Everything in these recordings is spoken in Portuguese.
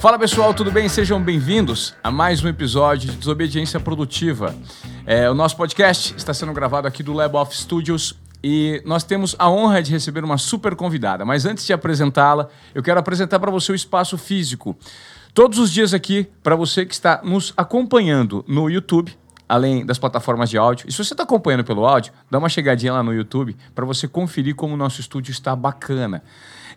Fala pessoal, tudo bem? Sejam bem-vindos a mais um episódio de Desobediência Produtiva. É, o nosso podcast está sendo gravado aqui do Lab of Studios e nós temos a honra de receber uma super convidada. Mas antes de apresentá-la, eu quero apresentar para você o espaço físico. Todos os dias aqui, para você que está nos acompanhando no YouTube, além das plataformas de áudio. E se você está acompanhando pelo áudio, dá uma chegadinha lá no YouTube para você conferir como o nosso estúdio está bacana.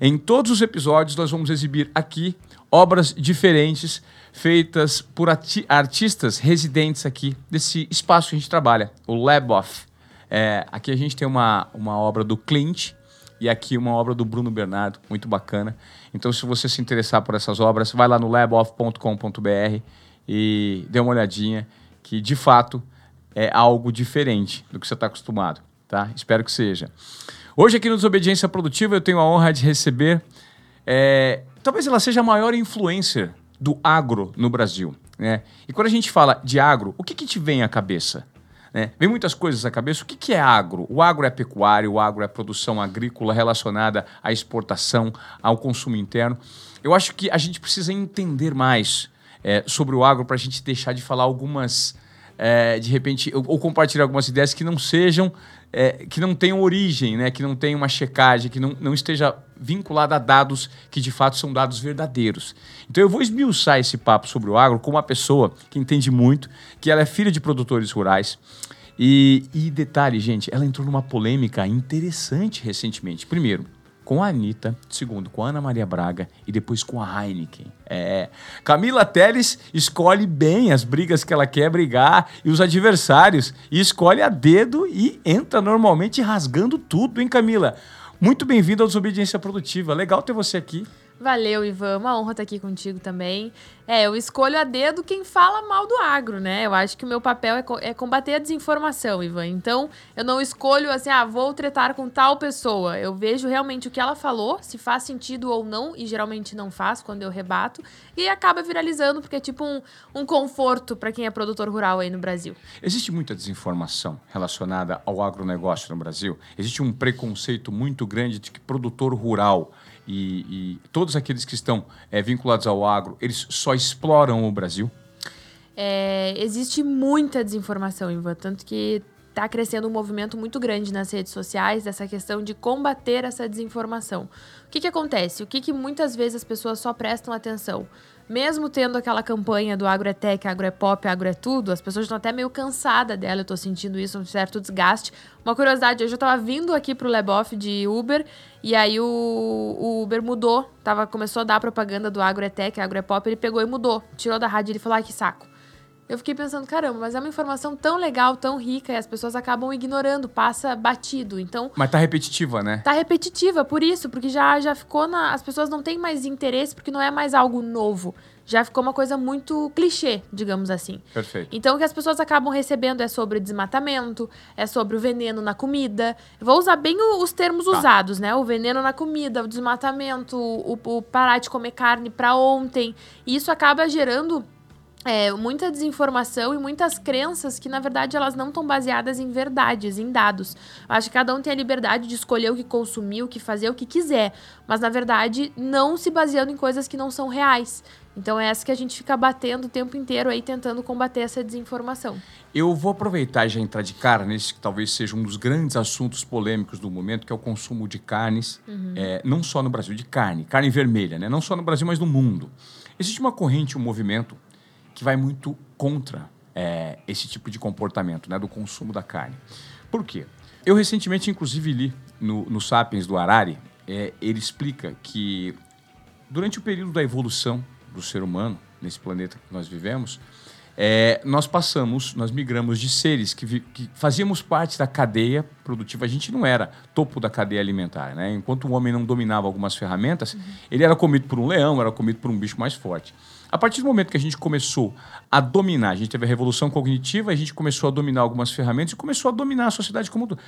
Em todos os episódios, nós vamos exibir aqui obras diferentes feitas por artistas residentes aqui desse espaço que a gente trabalha, o Lab Off. É, aqui a gente tem uma, uma obra do Clint e aqui uma obra do Bruno Bernardo, muito bacana. Então, se você se interessar por essas obras, vai lá no laboff.com.br e dê uma olhadinha, que de fato é algo diferente do que você está acostumado, tá? Espero que seja. Hoje aqui no Desobediência Produtiva eu tenho a honra de receber é, talvez ela seja a maior influencer do agro no Brasil. Né? E quando a gente fala de agro, o que, que te vem à cabeça? Né? Vem muitas coisas à cabeça. O que, que é agro? O agro é pecuário, o agro é produção agrícola relacionada à exportação, ao consumo interno. Eu acho que a gente precisa entender mais é, sobre o agro para a gente deixar de falar algumas, é, de repente, ou, ou compartilhar algumas ideias que não sejam é, que não tenham origem, né? que não tenha uma checagem, que não, não esteja vinculada a dados que de fato são dados verdadeiros. Então eu vou esmiuçar esse papo sobre o agro com uma pessoa que entende muito, que ela é filha de produtores rurais. E, e detalhe, gente, ela entrou numa polêmica interessante recentemente. Primeiro, com a Anitta, segundo com a Ana Maria Braga e depois com a Heineken. É. Camila Teles escolhe bem as brigas que ela quer brigar e os adversários e escolhe a dedo e entra normalmente rasgando tudo, hein, Camila? Muito bem-vindo ao Desobediência Produtiva. Legal ter você aqui. Valeu, Ivan. Uma honra estar aqui contigo também. É, eu escolho a dedo quem fala mal do agro, né? Eu acho que o meu papel é, co é, combater a desinformação, Ivan. Então, eu não escolho assim, ah, vou tretar com tal pessoa. Eu vejo realmente o que ela falou, se faz sentido ou não, e geralmente não faz quando eu rebato, e acaba viralizando, porque é tipo um, um conforto para quem é produtor rural aí no Brasil. Existe muita desinformação relacionada ao agronegócio no Brasil? Existe um preconceito muito grande de que produtor rural e, e todos aqueles que estão é, vinculados ao agro, eles só exploram o Brasil? É, existe muita desinformação, Ivan, tanto que está crescendo um movimento muito grande nas redes sociais dessa questão de combater essa desinformação. O que, que acontece? O que, que muitas vezes as pessoas só prestam atenção? Mesmo tendo aquela campanha do agro é tech, agro é pop, agro é tudo, as pessoas estão até meio cansadas dela, eu tô sentindo isso, um certo desgaste. Uma curiosidade, hoje eu tava vindo aqui pro Leboff de Uber, e aí o, o, Uber mudou, tava, começou a dar propaganda do agro é tech, agro é pop, ele pegou e mudou, tirou da rádio e ele falou, ai que saco. Eu fiquei pensando, caramba, mas é uma informação tão legal, tão rica, e as pessoas acabam ignorando, passa batido. Então. Mas tá repetitiva, né? Tá repetitiva, por isso, porque já, já ficou na. As pessoas não têm mais interesse, porque não é mais algo novo. Já ficou uma coisa muito clichê, digamos assim. Perfeito. Então, o que as pessoas acabam recebendo é sobre desmatamento, é sobre o veneno na comida. Eu vou usar bem os termos tá. usados, né? O veneno na comida, o desmatamento, o, o parar de comer carne para ontem. E isso acaba gerando é, muita desinformação e muitas crenças que, na verdade, elas não estão baseadas em verdades, em dados. Eu acho que cada um tem a liberdade de escolher o que consumir, o que fazer, o que quiser, mas, na verdade, não se baseando em coisas que não são reais. Então é essa que a gente fica batendo o tempo inteiro aí, tentando combater essa desinformação. Eu vou aproveitar e já entrar de cara nesse que talvez seja um dos grandes assuntos polêmicos do momento, que é o consumo de carnes, uhum. é, não só no Brasil, de carne, carne vermelha, né? não só no Brasil, mas no mundo. Existe uma corrente, um movimento que vai muito contra é, esse tipo de comportamento né, do consumo da carne. Por quê? Eu recentemente, inclusive, li no, no Sapiens do Harari, é, ele explica que durante o período da evolução do ser humano, nesse planeta que nós vivemos, é, nós passamos, nós migramos de seres que, vi, que, fazíamos parte da cadeia produtiva. A gente não era topo da cadeia alimentar. Né? Enquanto o homem não dominava algumas ferramentas, uhum. ele era comido por um leão, era comido por um bicho mais forte. A partir do momento que a gente começou a dominar, a gente teve a revolução cognitiva, a gente começou a dominar algumas ferramentas e começou a dominar a sociedade como tudo.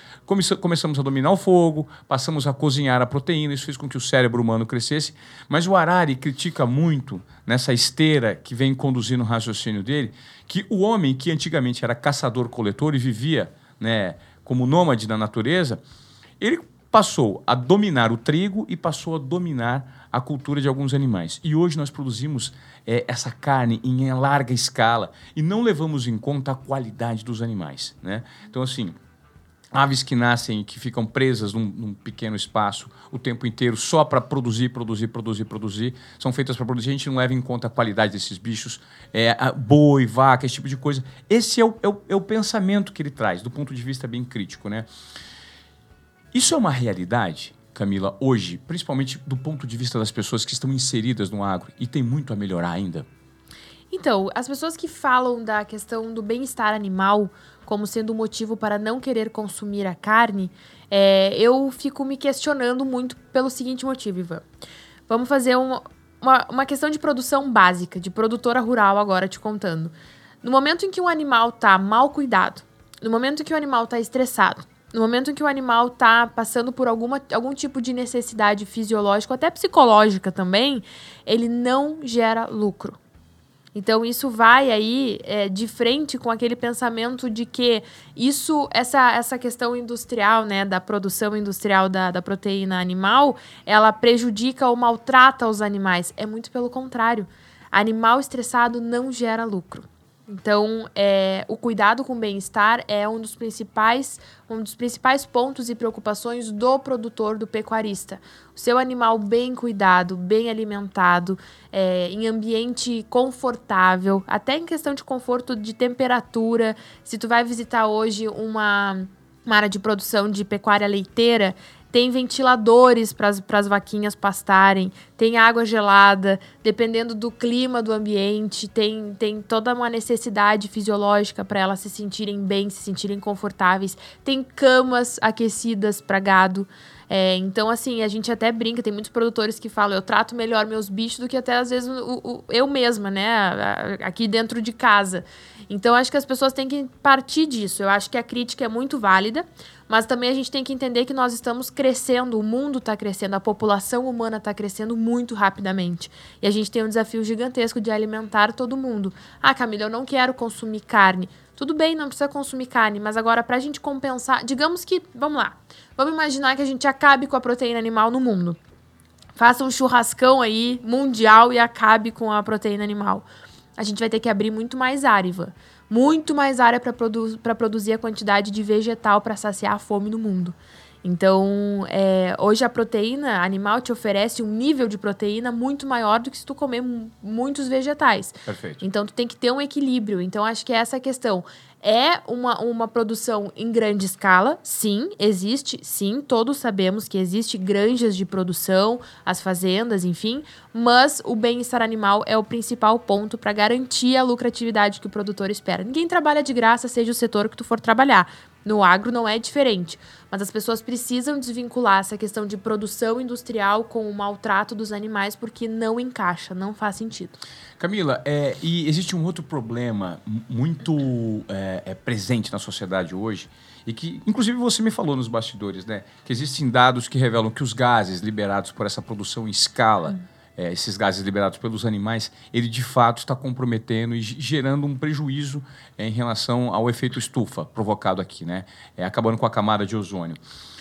Começamos a dominar o fogo, passamos a cozinhar a proteína, isso fez com que o cérebro humano crescesse. Mas o Harari critica muito nessa esteira que vem conduzindo o raciocínio dele, que o homem que antigamente era caçador-coletor e vivia né, como nômade da natureza, ele passou a dominar o trigo e passou a dominar a cultura de alguns animais. E hoje nós produzimos é, essa carne em larga escala e não levamos em conta a qualidade dos animais. Né? Então, assim, aves que nascem e que ficam presas num, num, pequeno espaço o tempo inteiro só para produzir, produzir, produzir, produzir, são feitas para produzir, a gente não leva em conta a qualidade desses bichos, é, boi, vaca, esse tipo de coisa. Esse é o, é, o, é o pensamento que ele traz, do ponto de vista bem crítico. Né? Isso é uma realidade, Camila, hoje, principalmente do ponto de vista das pessoas que estão inseridas no agro e tem muito a melhorar ainda? Então, as pessoas que falam da questão do bem-estar animal como sendo um motivo para não querer consumir a carne, é, eu fico me questionando muito pelo seguinte motivo, Ivan. Vamos fazer uma, uma, uma questão de produção básica, de produtora rural agora te contando. No momento em que um animal está mal cuidado, no momento em que o animal está estressado, no momento em que o animal está passando por alguma, algum tipo de necessidade fisiológica, até psicológica também, ele não gera lucro. Então isso vai aí é, de frente com aquele pensamento de que isso, essa, essa questão industrial, né, da produção industrial da, da proteína animal, ela prejudica ou maltrata os animais. É muito pelo contrário. Animal estressado não gera lucro. Então, é, o cuidado com o bem-estar é um dos principais um dos principais pontos e preocupações do produtor, do pecuarista. O seu animal bem cuidado, bem alimentado, é, em ambiente confortável, até em questão de conforto de temperatura. Se tu vai visitar hoje uma, uma área de produção de pecuária leiteira, tem ventiladores para as vaquinhas pastarem, tem água gelada, dependendo do clima do ambiente, tem, tem toda uma necessidade fisiológica para elas se sentirem bem, se sentirem confortáveis, tem camas aquecidas para gado. É, então, assim, a gente até brinca, tem muitos produtores que falam, eu trato melhor meus bichos do que até às vezes o, o, eu mesma, né? Aqui dentro de casa. Então, acho que as pessoas têm que partir disso. Eu acho que a crítica é muito válida. Mas também a gente tem que entender que nós estamos crescendo, o mundo está crescendo, a população humana está crescendo muito rapidamente. E a gente tem um desafio gigantesco de alimentar todo mundo. Ah, Camila, eu não quero consumir carne. Tudo bem, não precisa consumir carne, mas agora para a gente compensar, digamos que, vamos lá, vamos imaginar que a gente acabe com a proteína animal no mundo. Faça um churrascão aí mundial e acabe com a proteína animal. A gente vai ter que abrir muito mais áriva muito mais área para produ produzir a quantidade de vegetal para saciar a fome no mundo. Então, é, hoje a proteína animal te oferece um nível de proteína muito maior do que se tu comer muitos vegetais. Perfeito. Então, tu tem que ter um equilíbrio. Então, acho que é essa a questão. É uma, uma produção em grande escala? Sim, existe, sim. Todos sabemos que existe granjas de produção, as fazendas, enfim. Mas o bem-estar animal é o principal ponto para garantir a lucratividade que o produtor espera. Ninguém trabalha de graça, seja o setor que tu for trabalhar. No agro não é diferente, mas as pessoas precisam desvincular essa questão de produção industrial com o maltrato dos animais porque não encaixa, não faz sentido. Camila, é, e existe um outro problema muito é, é, presente na sociedade hoje e que, inclusive, você me falou nos bastidores, né? Que existem dados que revelam que os gases liberados por essa produção em escala hum é, esses gases liberados pelos animais, ele de fato está comprometendo e gerando um prejuízo é, em relação ao efeito estufa provocado aqui, né? É, acabando com a camada de ozônio.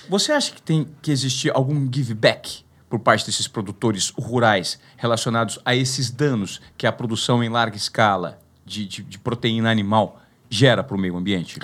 Você acha que tem que existir algum give back por parte desses produtores rurais relacionados a esses danos que a produção em larga escala de, de, de proteína animal gera para o meio ambiente?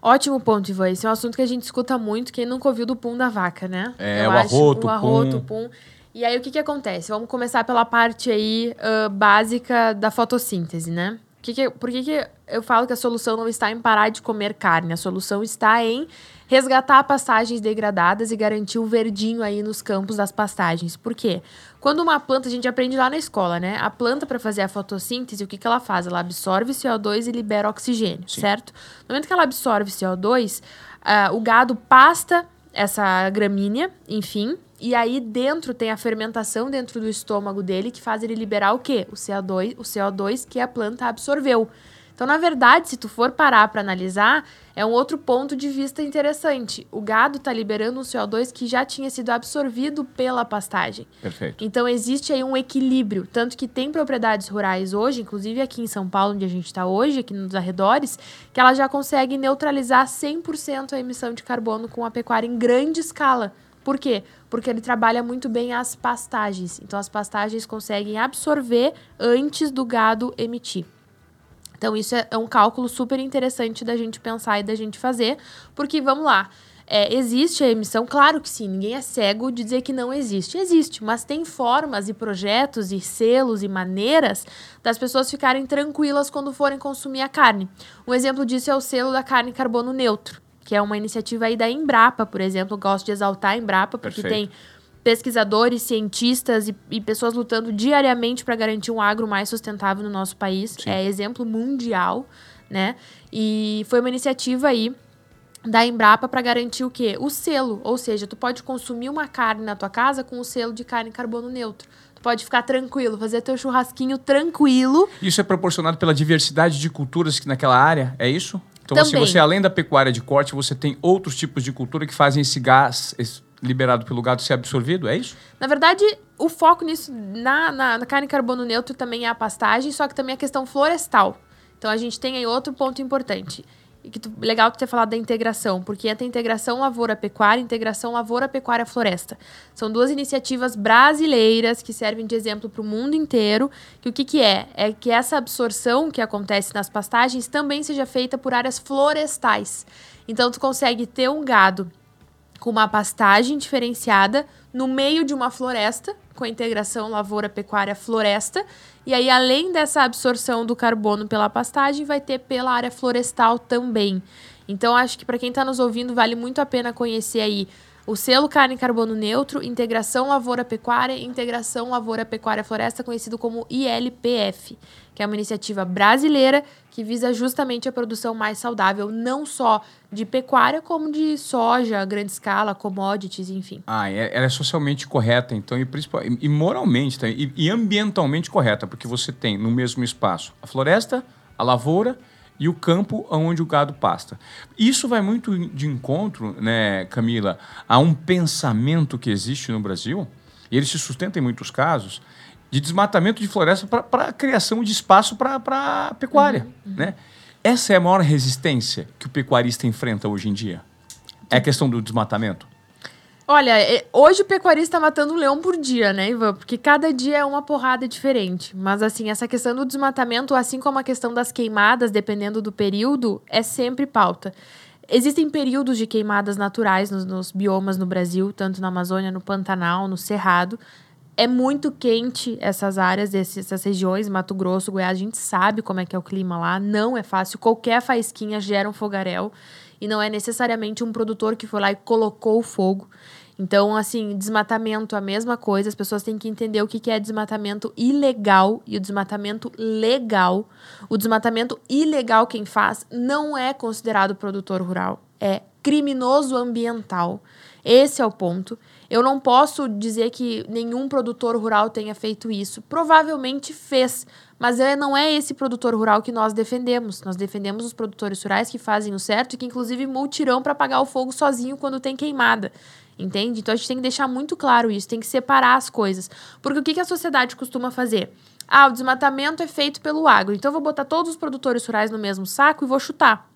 Ótimo ponto, Ivan. Esse é um assunto que a gente escuta muito. Quem nunca ouviu do pum da vaca, né? É, Eu o arroto, o arroto, pum. pum. E aí, o que, que acontece? Vamos começar pela parte aí uh, básica da fotossíntese, né? Que que, por que, que eu falo que a solução não está em parar de comer carne? A solução está em resgatar pastagens degradadas e garantir o verdinho aí nos campos das pastagens. Por quê? Quando uma planta, a gente aprende lá na escola, né? A planta, para fazer a fotossíntese, o que, que ela faz? Ela absorve CO2 e libera oxigênio, Sim. certo? No momento que ela absorve CO2, uh, ah, o gado pasta essa gramínea, enfim, e aí dentro tem a fermentação dentro do estômago dele que faz ele liberar o quê? O CO2, o CO2 que a planta absorveu. Então, na verdade, se tu for parar para analisar, é um outro ponto de vista interessante. O gado está liberando um CO2 que já tinha sido absorvido pela pastagem. Perfeito. Então, existe aí um equilíbrio. Tanto que tem propriedades rurais hoje, inclusive aqui em São Paulo, onde a gente está hoje, aqui nos arredores, que ela já consegue neutralizar 100% a emissão de carbono com a pecuária em grande escala Por quê? Porque ele trabalha muito bem as pastagens. Então, as pastagens conseguem absorver antes do gado emitir. Então, isso é, é um cálculo super interessante da gente pensar e da gente fazer, porque vamos lá. É, existe a emissão? Claro que sim, ninguém é cego de dizer que não existe. Existe, mas tem formas e projetos e selos e maneiras das pessoas ficarem tranquilas quando forem consumir a carne. Um exemplo disso é o selo da carne carbono neutro, que é uma iniciativa aí da Embrapa, por exemplo. Eu gosto de exaltar a Embrapa, porque Perfeito. tem pesquisadores, cientistas e, e, pessoas lutando diariamente para garantir um agro mais sustentável no nosso país. Sim. É exemplo mundial, né? E foi uma iniciativa aí da Embrapa para garantir o quê? O selo, ou seja, tu pode consumir uma carne na tua casa com o selo de carne carbono neutro. Tu pode ficar tranquilo, fazer teu churrasquinho tranquilo. Isso é proporcionado pela diversidade de culturas que naquela área, é isso? Então, assim, Também. assim, você além da pecuária de corte, você tem outros tipos de cultura que fazem esse gás liberado pelo gado ser absorvido, é isso? Na verdade, o foco nisso, na, na, na carne carbono neutro, também é a pastagem, só que também é a questão florestal. Então, a gente tem aí outro ponto importante e que tu, legal tu ter falado da integração, porque entra integração lavoura-pecuária, integração lavoura-pecuária-floresta. São duas iniciativas brasileiras que servem de exemplo para o mundo inteiro. Que o que, que é? É que essa absorção que acontece nas pastagens também seja feita por áreas florestais. Então tu consegue ter um gado com uma pastagem diferenciada no meio de uma floresta, com a integração lavoura-pecuária-floresta, e aí, além dessa absorção do carbono pela pastagem, vai ter pela área florestal também. Então, acho que para quem está nos ouvindo, vale muito a pena conhecer aí o selo carne carbono neutro, integração lavoura pecuária e integração lavoura pecuária floresta, conhecido como ILPF, que é uma iniciativa brasileira que visa justamente a produção mais saudável, não só de pecuária, como de soja, grande escala, commodities, enfim. Ah, é, ela é socialmente correta, então, e, e moralmente, tá? e, e ambientalmente correta, porque você tem no mesmo espaço a floresta, a lavoura e o campo onde o gado pasta. Isso vai muito de encontro, né, Camila, a um pensamento que existe no Brasil, e ele se sustenta em muitos casos, de desmatamento de floresta para a criação de espaço para a pecuária. Uhum, uhum. Né? Essa é a maior resistência que o pecuarista enfrenta hoje em dia. É a questão do desmatamento. Olha, é, hoje o pecuarista tá matando um leão por dia, né, Ivan? Porque cada dia é uma porrada diferente. Mas, assim, essa questão do desmatamento, assim como a questão das queimadas, dependendo do período, é sempre pauta. Existem períodos de queimadas naturais nos, nos biomas no Brasil, tanto na Amazônia, no Pantanal, no Cerrado. É muito quente essas áreas, essas regiões, Mato Grosso, Goiás, a gente sabe como é que é o clima lá, não é fácil. Qualquer faísquinha gera um fogaréu e não é necessariamente um produtor que foi lá e colocou o fogo. Então, assim, desmatamento, a mesma coisa. As pessoas têm que entender o que é desmatamento ilegal e o desmatamento legal. O desmatamento ilegal, quem faz, não é considerado produtor rural. É criminoso ambiental. Esse é o ponto. Eu não posso dizer que nenhum produtor rural tenha feito isso. Provavelmente fez, mas é, não é esse produtor rural que nós defendemos. Nós defendemos os produtores rurais que fazem o certo e que, inclusive, multirão para apagar o fogo sozinho quando tem queimada. Entende? Então a gente tem que deixar muito claro isso, tem que separar as coisas. Porque o que, que a sociedade costuma fazer? Ah, o desmatamento é feito pelo agro, então eu vou botar todos os produtores rurais no mesmo saco e vou chutar.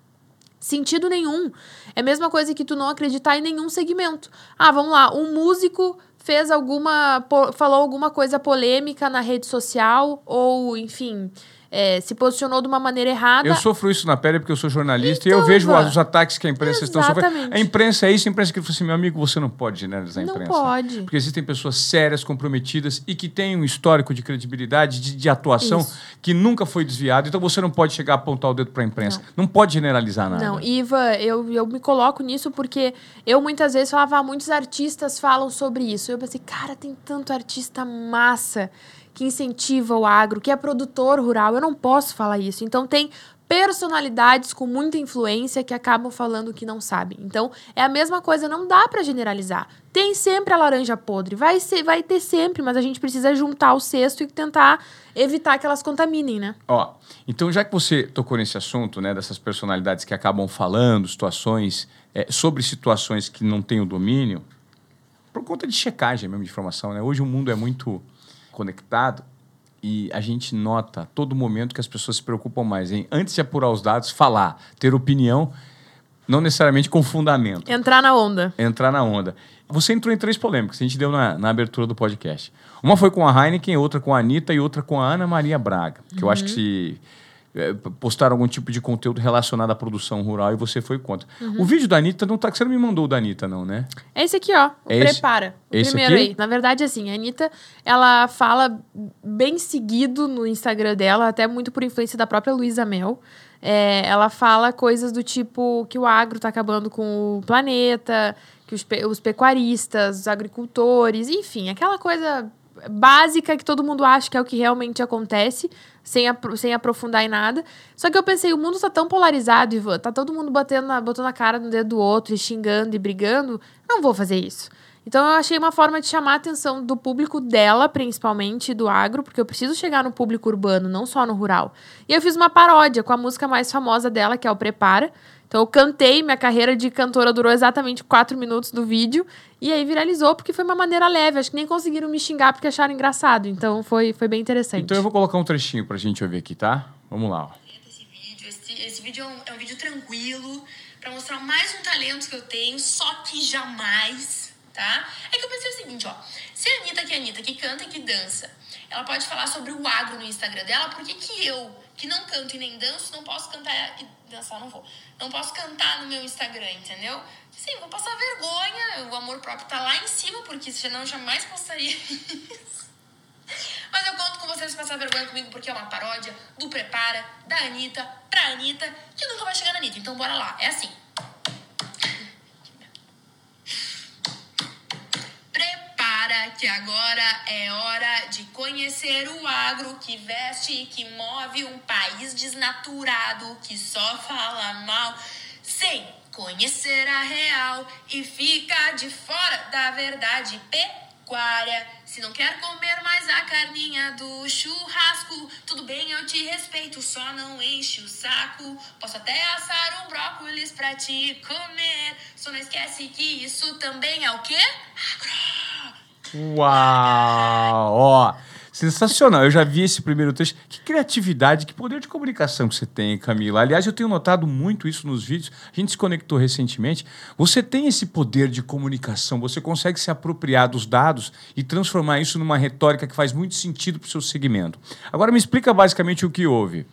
Sentido nenhum. É a mesma coisa que tu não acreditar em nenhum segmento. Ah, vamos lá, um músico fez alguma. falou alguma coisa polêmica na rede social, ou, enfim, é, se posicionou de uma maneira errada. Eu sofro isso na pele porque eu sou jornalista então, e eu vejo os, os ataques que a imprensa estão sofrendo. A imprensa é isso, a imprensa que fala assim, meu amigo, você não pode generalizar a imprensa. Não pode. Porque existem pessoas sérias, comprometidas e que têm um histórico de credibilidade, de, de atuação isso. que nunca foi desviado. Então você não pode chegar a apontar o dedo para a imprensa. Não. não. pode generalizar nada. Não, Iva, eu, eu me coloco nisso porque eu muitas vezes falava, ah, muitos artistas falam sobre isso. Eu pensei, cara, tem tanto artista massa que incentiva o agro, que é produtor rural. Eu não posso falar isso. Então, tem personalidades com muita influência que acabam falando que não sabem. Então, é a mesma coisa, não dá para generalizar. Tem sempre a laranja podre, vai ser, vai ter sempre, mas a gente precisa juntar o cesto e tentar evitar que elas contaminem, né? Ó, então já que você tocou nesse assunto, né, dessas personalidades que acabam falando situações é, sobre situações que não têm o domínio, por conta de checagem mesmo de informação, né? Hoje o mundo é muito conectado e a gente nota a todo momento que as pessoas se preocupam mais em, antes de apurar os dados, falar, ter opinião, Não necessariamente com fundamento. Entrar na onda. Entrar na onda. Você entrou em três polêmicas, a gente deu na, na abertura do podcast. Uma foi com a Heineken, outra com a Anitta e outra com a Ana Maria Braga. Que uhum. eu acho que se é, postaram algum tipo de conteúdo relacionado à produção rural e você foi contra. Uhum. O vídeo da Anitta não tá. Você não me mandou o da Anitta, não, né? É esse aqui, ó. O é Prepara. O esse primeiro aqui? aí. Na verdade, assim, a Anitta, ela fala bem seguido no Instagram dela, até muito por influência da própria Luísa Mel. É, ela fala coisas do tipo que o agro está acabando com o planeta, que os, pe os pecuaristas, os agricultores, enfim, aquela coisa básica que todo mundo acha que é o que realmente acontece, sem, sem aprofundar em nada. Só que eu pensei, o mundo está tão polarizado, Ivan, tá todo mundo batendo na, botando a cara no dedo do outro e xingando e brigando. Não vou fazer isso. Então eu achei uma forma de chamar a atenção do público dela, principalmente do agro, porque eu preciso chegar no público urbano, não só no rural. E eu fiz uma paródia com a música mais famosa dela, que é o Prepara. Então eu cantei, minha carreira de cantora durou exatamente quatro minutos do vídeo. E aí viralizou porque foi uma maneira leve. Acho que nem conseguiram me xingar porque acharam engraçado. Então foi, foi bem interessante. Então eu vou colocar um trechinho pra gente ouvir aqui, tá? Vamos lá. Ó. Esse vídeo, esse, esse vídeo é um, é um vídeo tranquilo para mostrar mais um talento que eu tenho, só que jamais tá? É que eu pensei o seguinte, ó. Se a Anitta, que é a Anitta, que canta e que dança, ela pode falar sobre o agro no Instagram dela, por que, que eu, que não canto e nem danço, não posso cantar e dançar, não vou. Não posso cantar no meu Instagram, entendeu? Sim, vou passar vergonha, o amor próprio tá lá em cima, porque senão eu jamais postaria isso. Mas eu conto com vocês passar vergonha comigo porque é uma paródia do Prepara, da Anitta, pra Anitta, que nunca vai chegar na Anitta. Então bora lá. É assim. Que agora é hora de conhecer o agro que veste e que move um país desnaturado que só fala mal sem conhecer a real e fica de fora da verdade pecuária. Se não quer comer mais a carninha do churrasco, tudo bem, eu te respeito, só não enche o saco. Posso até assar um brócolis pra te comer, só não esquece que isso também é o quê? Agro! Uau! Ó, sensacional. Eu já vi esse primeiro texto. Que criatividade, que poder de comunicação que você tem, Camila. Aliás, eu tenho notado muito isso nos vídeos. A gente se conectou recentemente. Você tem esse poder de comunicação. Você consegue se apropriar dos dados e transformar isso numa retórica que faz muito sentido para o seu segmento. Agora me explica basicamente o que houve.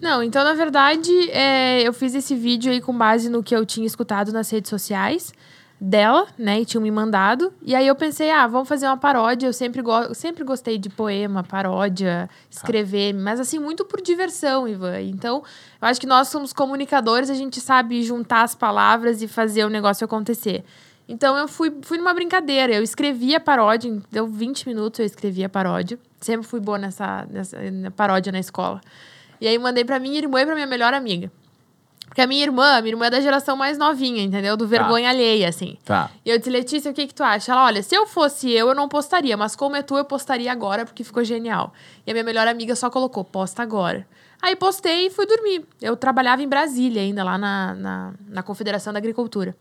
Não, então, na verdade, é, eu fiz esse vídeo aí com base no que eu tinha escutado nas redes sociais dela, né? E tinham me mandado. E aí eu pensei, ah, vamos fazer uma paródia. Eu sempre, go sempre gostei de poema, paródia, escrever, ah. mas assim, muito por diversão, Ivan. Então, eu acho que nós somos comunicadores, a gente sabe juntar as palavras e fazer o negócio acontecer. Então eu fui, fui numa brincadeira, eu escrevi a paródia, deu 20 minutos eu escrevi a paródia. Sempre fui boa nessa, nessa paródia na escola. E aí mandei pra minha irmã e pra minha melhor amiga. Porque a minha irmã, minha irmã é da geração mais novinha, entendeu? Do vergonha tá. alheia, assim. Tá. E eu disse, Letícia, o que que tu acha? Ela, olha, se eu fosse eu, eu não postaria, mas como é tu, eu postaria agora, porque ficou genial. E a minha melhor amiga só colocou, posta agora. Aí postei e fui dormir. Eu trabalhava em Brasília ainda, lá na, na, na Confederação da Agricultura.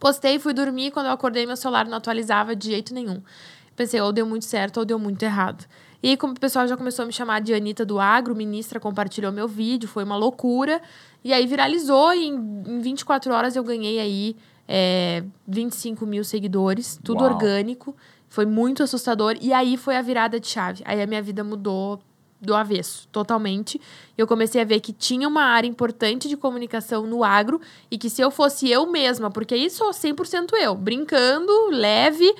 Postei e fui dormir. Quando eu acordei, meu celular não atualizava de jeito nenhum. Pensei, ou deu muito certo ou deu muito errado. E aí, como o pessoal já começou a me chamar de Anitta do Agro, ministra compartilhou meu vídeo, foi uma loucura. E aí viralizou e em, em 24 horas eu ganhei aí é, 25 mil seguidores, tudo Uau. orgânico. Foi muito assustador. E aí foi a virada de chave. Aí a minha vida mudou do avesso, totalmente. Eu comecei a ver que tinha uma área importante de comunicação no agro e que se eu fosse eu mesma, porque aí sou 100% eu, brincando, leve,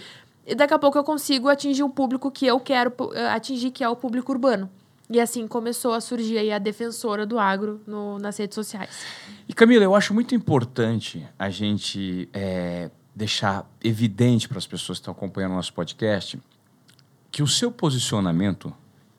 e daqui a pouco eu consigo atingir o público que eu quero eh, atingir, que é o público urbano. E assim começou a surgir aí a defensora do agro no, nas redes sociais. E Camila, eu acho muito importante a gente é, deixar evidente para as pessoas que estão acompanhando o nosso podcast que o seu posicionamento,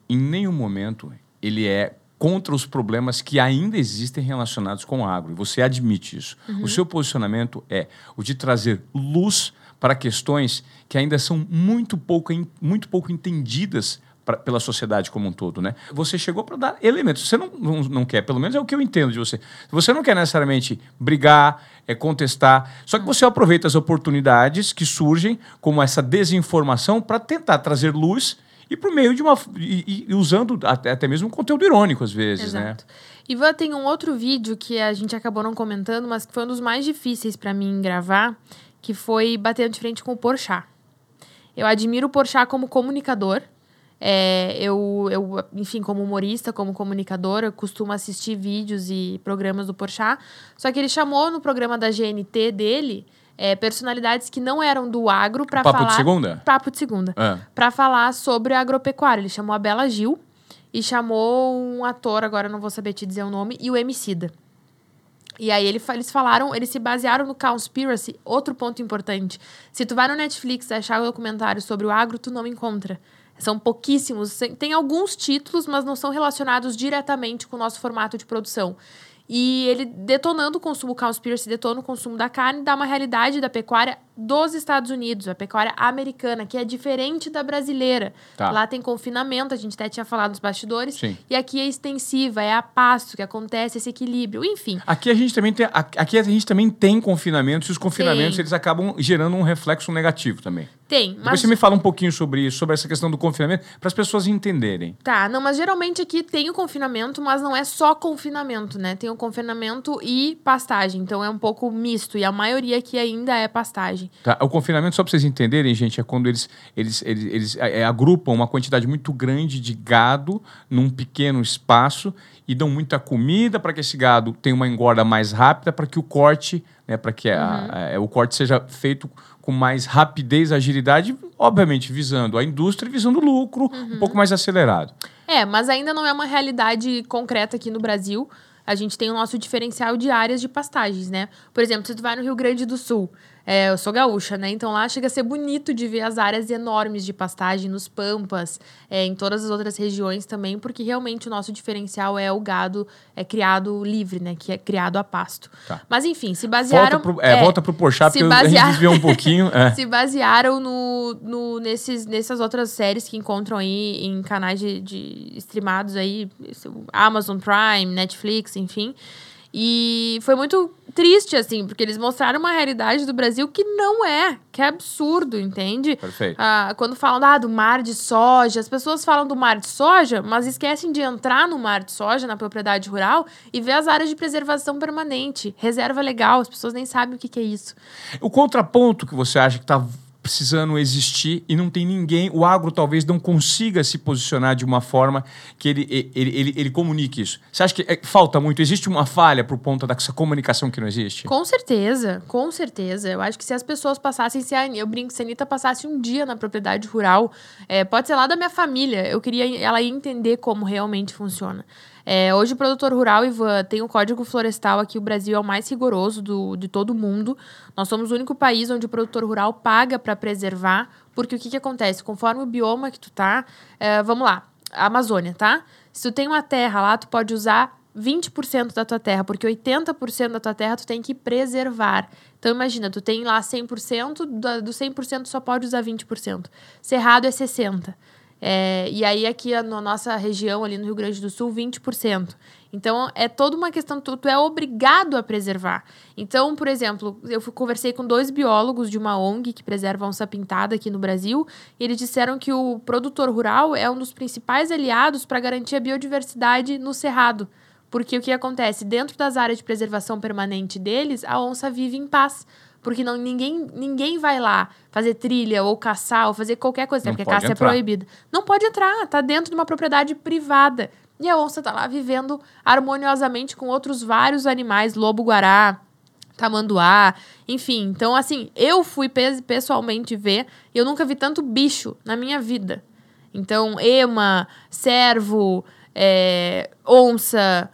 em nenhum momento, ele é contra os problemas que ainda existem relacionados com o agro. E você admite isso. Uhum. O seu posicionamento é o de trazer luz para questões que ainda são muito pouco, muito pouco entendidas pra, pela sociedade como um todo, né? Você chegou para dar elementos. Você não, não, não quer, pelo menos é o que eu entendo de você. Você não quer necessariamente brigar, é contestar, só que você aproveita as oportunidades que surgem, como essa desinformação, para tentar trazer luz e por meio de uma. E, e usando até, até mesmo conteúdo irônico, às vezes, né? Exato. Ivan, tem um outro vídeo que a gente acabou não comentando, mas que foi um dos mais difíceis para mim gravar, que foi batendo de frente com o Porchat. Eu admiro o Porchat como comunicador. É, eu, eu, enfim, como humorista, como comunicadora, costumo assistir vídeos e programas do Porchat. Só que ele chamou no programa da GNT dele é, personalidades que não eram do agro para Papo falar. de segunda? Papo de segunda. É. Para falar sobre a agropecuária. Ele chamou a Bela Gil e chamou um ator, agora não vou saber te dizer o nome, e o Emicida. E aí ele, eles falaram, eles se basearam no Conspiracy. Outro ponto importante. Se tu vai no Netflix achar o documentário sobre o agro, tu não encontra. São pouquíssimos. Tem alguns títulos, mas não são relacionados diretamente com o nosso formato de produção. E ele detonando o consumo, o Conspiracy detona o consumo da carne, dá uma realidade da pecuária dos Estados Unidos, a pecuária americana, que é diferente da brasileira. Tá. Lá tem confinamento, a gente até tinha falado nos bastidores. Sim. E aqui é extensiva, é a pasto que acontece esse equilíbrio. Enfim, Aqui a gente também tem, aqui a gente também tem confinamentos e os confinamentos Tem. eles acabam gerando um reflexo negativo também. tem. Depois Mas você me fala um pouquinho sobre isso, sobre essa questão do confinamento, para as pessoas entenderem. Tá, não, mas geralmente aqui tem o confinamento, mas não é só confinamento, né? Tem o confinamento e pastagem. Então é um pouco misto. E a maioria aqui ainda é pastagem. Tá? O confinamento, só para vocês entenderem, gente, é quando eles, eles, eles, eles é, agrupam uma quantidade muito grande de gado num pequeno espaço e dão muita comida para que esse gado tenha uma engorda mais rápida, para que o corte, né, para que a- a- o corte seja feito com mais rapidez, agilidade, obviamente visando a indústria e visando o lucro um pouco mais acelerado. É, mas ainda não é uma realidade concreta aqui no Brasil. A gente tem o nosso diferencial de áreas de pastagens, né? Por exemplo, se tu vai no Rio Grande do Sul, é, eu sou gaúcha, né? Então lá chega a ser bonito de ver as áreas enormes de pastagem nos Pampas, é, em todas as outras regiões também, porque realmente o nosso diferencial é o gado é criado livre, né? Que é criado a pasto. Tá. Mas enfim, se Volta basearam... pro, é, volta pro Porchat, se porque a gente desviou um pouquinho. é. se basearam no, no, nesses, nessas outras séries que encontram aí em canais de, de streamados aí, Amazon Prime, Netflix, enfim. E foi muito triste, assim, porque eles mostraram uma realidade do Brasil que não é, que é absurdo, entende? Perfeito. Ah, quando falam ah, do mar de soja, as pessoas falam do mar de soja, mas esquecem de entrar no mar de soja, na propriedade rural, e ver as áreas de preservação permanente, reserva legal, as pessoas nem sabem o que, que é isso. O contraponto que você acha que está precisando existir e não tem ninguém, o agro talvez não consiga se posicionar de uma forma que ele, ele, ele, ele comunique isso. Você acha que é, falta muito? Existe uma falha por conta dessa comunicação que não existe? Com certeza, com certeza. Eu acho que se as pessoas passassem, se a, eu brinco, se a Anitta passasse um dia na propriedade rural, é, pode ser lá da minha família, eu queria ela ia entender como realmente funciona. É, hoje o produtor rural, Ivan, tem o Código Florestal aqui, o Brasil é o mais rigoroso do, de todo mundo. Nós somos o único país onde o produtor rural paga para preservar, porque o que, que acontece? Conforme o bioma que tu tá, é, vamos lá, a Amazônia, tá? Se tu tem uma terra lá, tu pode usar 20% da tua terra, porque 80% da tua terra tu tem que preservar. Então imagina, tu tem lá 100%, da- do 100% tu só pode usar 20%. Cerrado é 60%. É, e aí aqui na nossa região, ali no Rio Grande do Sul, 20%. Então é toda uma questão, tu, tu é obrigado a preservar. Então, por exemplo, eu fui- conversei com dois biólogos de uma ONG que preserva a onça pintada aqui no Brasil, e eles disseram que o produtor rural é um dos principais aliados para garantir a biodiversidade no cerrado. Porque o que acontece? Dentro das áreas de preservação permanente deles, a onça vive em paz. Porque não, ninguém, ninguém vai lá fazer trilha ou caçar ou fazer qualquer coisa, até Não porque caça entrar. é proibida. Não pode entrar, tá dentro de uma propriedade privada. E a onça tá lá vivendo harmoniosamente com outros vários animais, lobo-guará, tamanduá, enfim. Então, assim, eu fui pe- pessoalmente ver e eu nunca vi tanto bicho na minha vida. Então, ema, cervo, é, onça,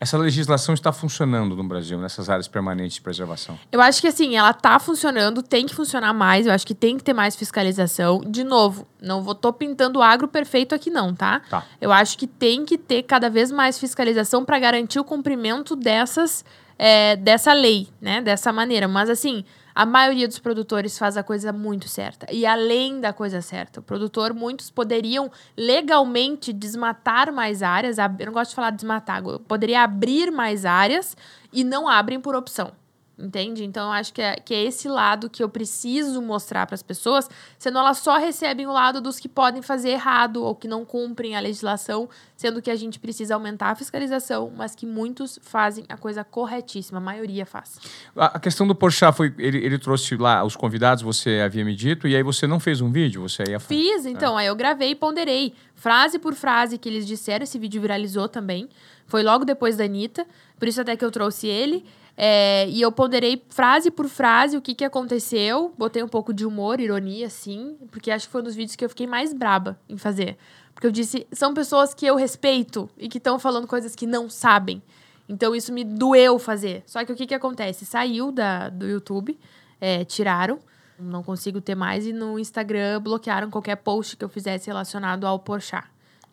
Essa legislação está funcionando no Brasil, nessas áreas permanentes de preservação. Eu acho que assim, ela tá funcionando, tem que funcionar mais, eu acho que tem que ter mais fiscalização. De novo, não vou tô pintando o agro perfeito aqui não, tá? Tá. Eu acho que tem que ter cada vez mais fiscalização para garantir o cumprimento dessas é, dessa lei, né? Dessa maneira. Mas assim, a maioria dos produtores faz a coisa muito certa. E além da coisa certa, o produtor, muitos poderiam legalmente desmatar mais áreas. Eu não gosto de falar desmatar, poderia abrir mais áreas e não abrem por opção. Entende? Então eu acho que é, que é esse lado que eu preciso mostrar para as pessoas, senão elas só recebem o lado dos que podem fazer errado ou que não cumprem a legislação, sendo que a gente precisa aumentar a fiscalização, mas que muitos fazem a coisa corretíssima, a maioria faz. A questão do Porchat foi ele, ele trouxe lá os convidados, você havia me dito, e aí você não fez um vídeo, você ia Fiz, então, é. aí eu gravei e ponderei frase por frase que eles disseram, esse vídeo viralizou também. Foi logo depois da Anitta, por isso até que eu trouxe ele. É, e eu ponderei frase por frase o que, que aconteceu. Botei um pouco de humor, ironia, assim, porque acho que foi um dos vídeos que eu fiquei mais braba em fazer. Porque eu disse, são pessoas que eu respeito e que estão falando coisas que não sabem. Então isso me doeu fazer. Só que o que, que acontece? Saiu da, do YouTube, é, tiraram, não consigo ter mais, e no Instagram bloquearam qualquer post que eu fizesse relacionado ao Porchat.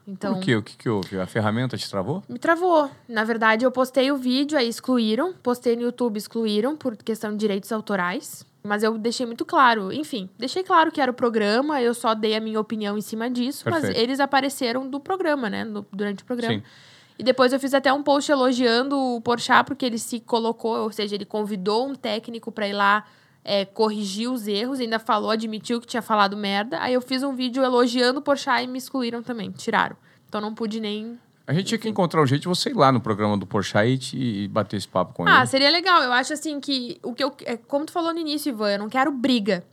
Então, Por quê? O que, que houve? A ferramenta te travou? Me travou. Na verdade, eu postei o vídeo, aí excluíram. Postei no YouTube, excluíram por questão de direitos autorais. Mas eu deixei muito claro. Enfim, deixei claro que era o programa, eu só dei a minha opinião em cima disso, Perfeito. mas eles apareceram do programa, né? No, durante o programa. Sim. E depois eu fiz até um post elogiando o Porchat, porque ele se colocou, ou seja, ele convidou um técnico para ir lá é, corrigir os erros, ainda falou, admitiu que tinha falado merda. Aí eu fiz um vídeo elogiando o Porchat e me excluíram também, tiraram. Então não pude nem. A gente tinha que encontrar um jeito de você ir lá no programa do Porchat e, e bater esse papo com ah, ele. Ah, seria legal. Eu acho assim que o que eu. É, como tu falou no início, Ivan, eu não quero briga.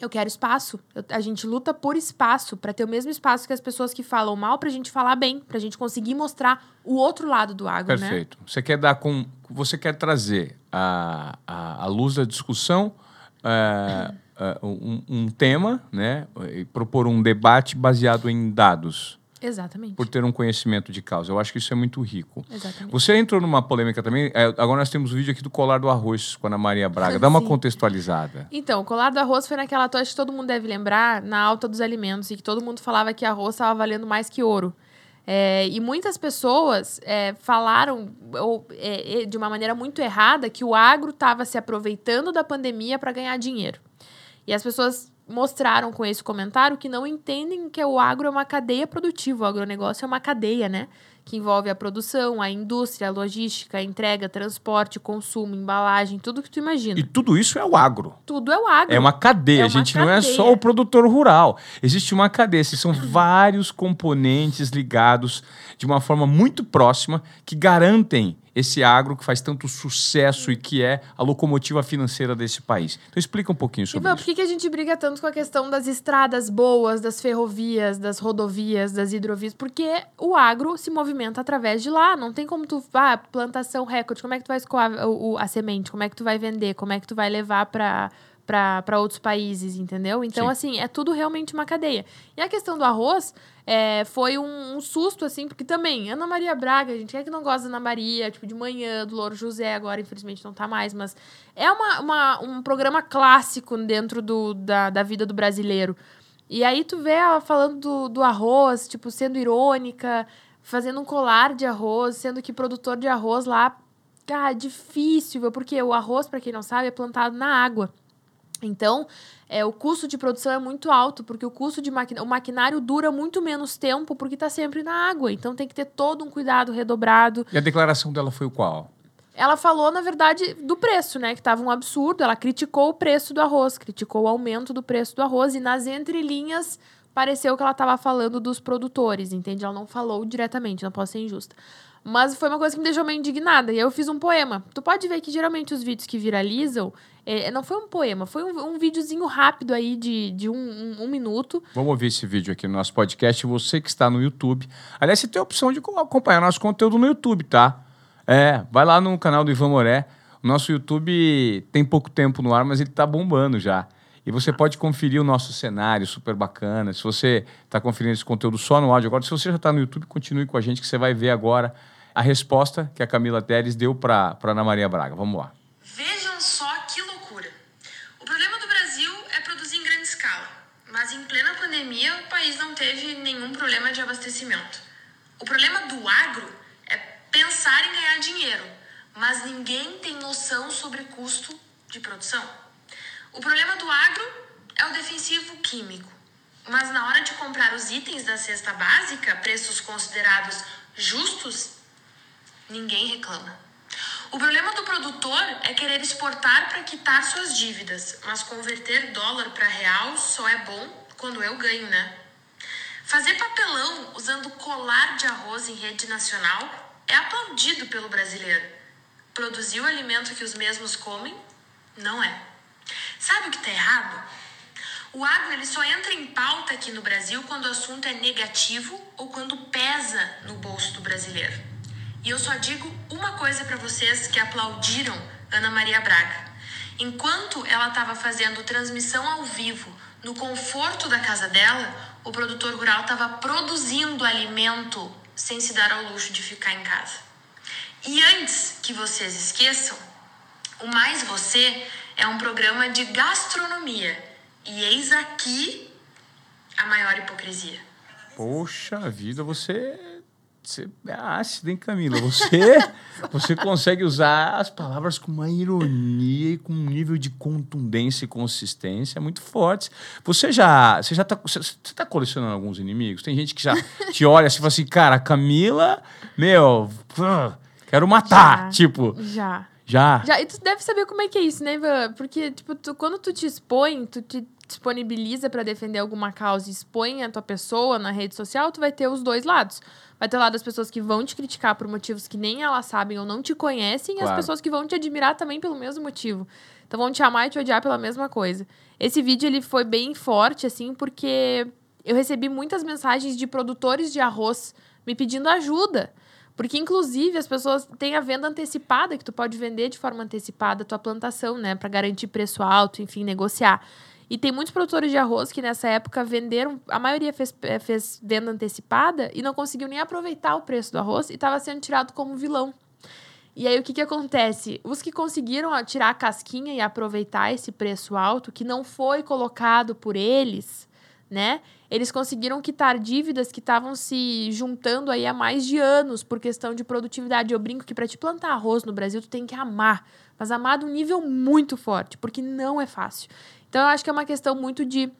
Eu quero espaço. Eu, a gente luta por espaço, para ter o mesmo espaço que as pessoas que falam mal, pra gente falar bem, pra gente conseguir mostrar o outro lado do agro, Perfeito. né? Perfeito. Você quer dar com. Você quer trazer a, a, a luz da discussão. É, é, um, um, tema, né? E propor um debate baseado em dados. Exatamente. Por ter um conhecimento de causa. Eu acho que isso é muito rico. Exatamente. Você entrou numa polêmica também. É, agora nós temos o um vídeo aqui do colar do arroz com a Ana Maria Braga. Dá uma contextualizada. Então, o colar do arroz foi naquela tocha que todo mundo deve lembrar, na alta dos alimentos, e que todo mundo falava que arroz estava valendo mais que ouro. É, e muitas pessoas é, falaram ou, é, de uma maneira muito errada que o agro estava se aproveitando da pandemia para ganhar dinheiro. E as pessoas mostraram com esse comentário que não entendem que o agro é uma cadeia produtiva, o agronegócio é uma cadeia, né? Que envolve a produção, a indústria, a logística, a entrega, transporte, consumo, embalagem, tudo que tu imagina. E tudo isso é o agro. Tudo é o agro. É uma cadeia. É uma a gente cadeia. não é só o produtor rural. Existe uma cadeia. São vários componentes ligados de uma forma muito próxima que garantem esse agro que faz tanto sucesso e que é a locomotiva financeira desse país. Então explica um pouquinho sobre Ivan, isso. Por que, a gente briga tanto com a questão das estradas boas, das ferrovias, das rodovias, das hidrovias? Porque o agro se movimenta através de lá. Não tem como tu... Ah, plantação recorde. Como é que tu vai escoar a, a semente? Como é que tu vai vender? Como é que tu vai levar para para outros países, entendeu? Então, Sim. assim, é tudo realmente uma cadeia. E a questão do arroz é, foi um, um, susto, assim, porque também, Ana Maria Braga, a gente, quem é que não gosta da Ana Maria, tipo, de manhã, do Louro José, agora infelizmente não tá mais, mas é uma, uma um programa clássico dentro do, da, da vida do brasileiro. E aí tu vê ela falando do, do arroz, tipo, sendo irônica, fazendo um colar de arroz, sendo que produtor de arroz lá, cara, difícil, porque o arroz, para quem não sabe, é plantado na água. Então, é, o custo de produção é muito alto, porque o custo de maquinário, o maquinário dura muito menos tempo porque está sempre na água. Então tem que ter todo um cuidado redobrado. E a declaração dela foi o qual? Ela falou, na verdade, do preço, né? Que estava um absurdo. Ela criticou o preço do arroz, criticou o aumento do preço do arroz, e nas entrelinhas pareceu que ela estava falando dos produtores, entende? Ela não falou diretamente, não posso ser injusta. Mas foi uma coisa que me deixou meio indignada. E aí eu fiz um poema. Tu pode ver que geralmente os vídeos que viralizam, é, não foi um poema, foi um, um videozinho rápido aí de, de um, um, um, minuto. Vamos ouvir esse vídeo aqui no nosso podcast. Você que está no YouTube. Aliás, você tem a opção de acompanhar nosso conteúdo no YouTube, tá? É, vai lá no canal do Ivan Moré. Nosso YouTube tem pouco tempo no ar, mas ele está bombando já. E você pode conferir o nosso cenário super bacana. Se você está conferindo esse conteúdo só no áudio agora, se você já está no YouTube, continue com a gente que você vai ver agora a resposta que a Camila Teres deu para Ana Maria Braga. Vamos lá. Vejam só que loucura. O problema do Brasil é produzir em grande escala, mas em plena pandemia o país não teve nenhum problema de abastecimento. O problema do agro é pensar em ganhar dinheiro, mas ninguém tem noção sobre custo de produção. O problema do agro é o defensivo químico. Mas na hora de comprar os itens da cesta básica, preços considerados justos, ninguém reclama. O problema do produtor é querer exportar para quitar suas dívidas, mas converter dólar para real só é bom quando eu ganho, né? Fazer papelão usando colar de arroz em rede nacional é aplaudido pelo brasileiro. Produzir o alimento que os mesmos comem? Não é. Sabe o que está errado? O agro ele só entra em pauta aqui no Brasil quando o assunto é negativo ou quando pesa no bolso do brasileiro. E eu só digo uma coisa para vocês que aplaudiram Ana Maria Braga. Enquanto ela estava fazendo transmissão ao vivo no conforto da casa dela, o produtor rural estava produzindo alimento sem se dar ao luxo de ficar em casa. E antes que vocês esqueçam, o Mais Você é um programa de gastronomia. E eis aqui a maior hipocrisia. Poxa vida, você. Você é ácida, hein, Camila? Você, você consegue usar as palavras com uma ironia e com um nível de contundência e consistência muito fortes. Você já você já tá, você, você tá colecionando alguns inimigos? Tem gente que já te olha assim e fala assim, cara, Camila, meu, quero matar. Já, tipo, Já. Já. Já, e tu deve saber como é que é isso, né, Ivan? Porque, tipo, tu- quando tu te expõe, tu te disponibiliza pra defender alguma causa e expõe a tua pessoa na rede social, tu vai ter os dois lados. Vai ter o lado das pessoas que vão te criticar por motivos que nem elas sabem ou não te conhecem, e as Claro. pessoas que vão te admirar também pelo mesmo motivo. Então vão te amar e te odiar pela mesma coisa. Esse vídeo ele foi bem forte, assim, porque eu recebi muitas mensagens de produtores de arroz me pedindo ajuda. Porque, inclusive, as pessoas têm a venda antecipada, que tu pode vender de forma antecipada a tua plantação, né? Pra garantir preço alto, enfim, negociar. E tem muitos produtores de arroz que nessa época venderam, a maioria fez, eh, fez venda antecipada e não conseguiu nem aproveitar o preço do arroz e estava sendo tirado como vilão. E aí o que, que acontece? Os que conseguiram tirar a casquinha e aproveitar esse preço alto, que não foi colocado por eles, né? Eles conseguiram quitar dívidas que estavam se juntando aí há mais de anos por questão de produtividade. Eu brinco que para te plantar arroz no Brasil tu tem que amar, mas amar de um nível muito forte, porque não é fácil. Então eu acho que é uma questão muito de,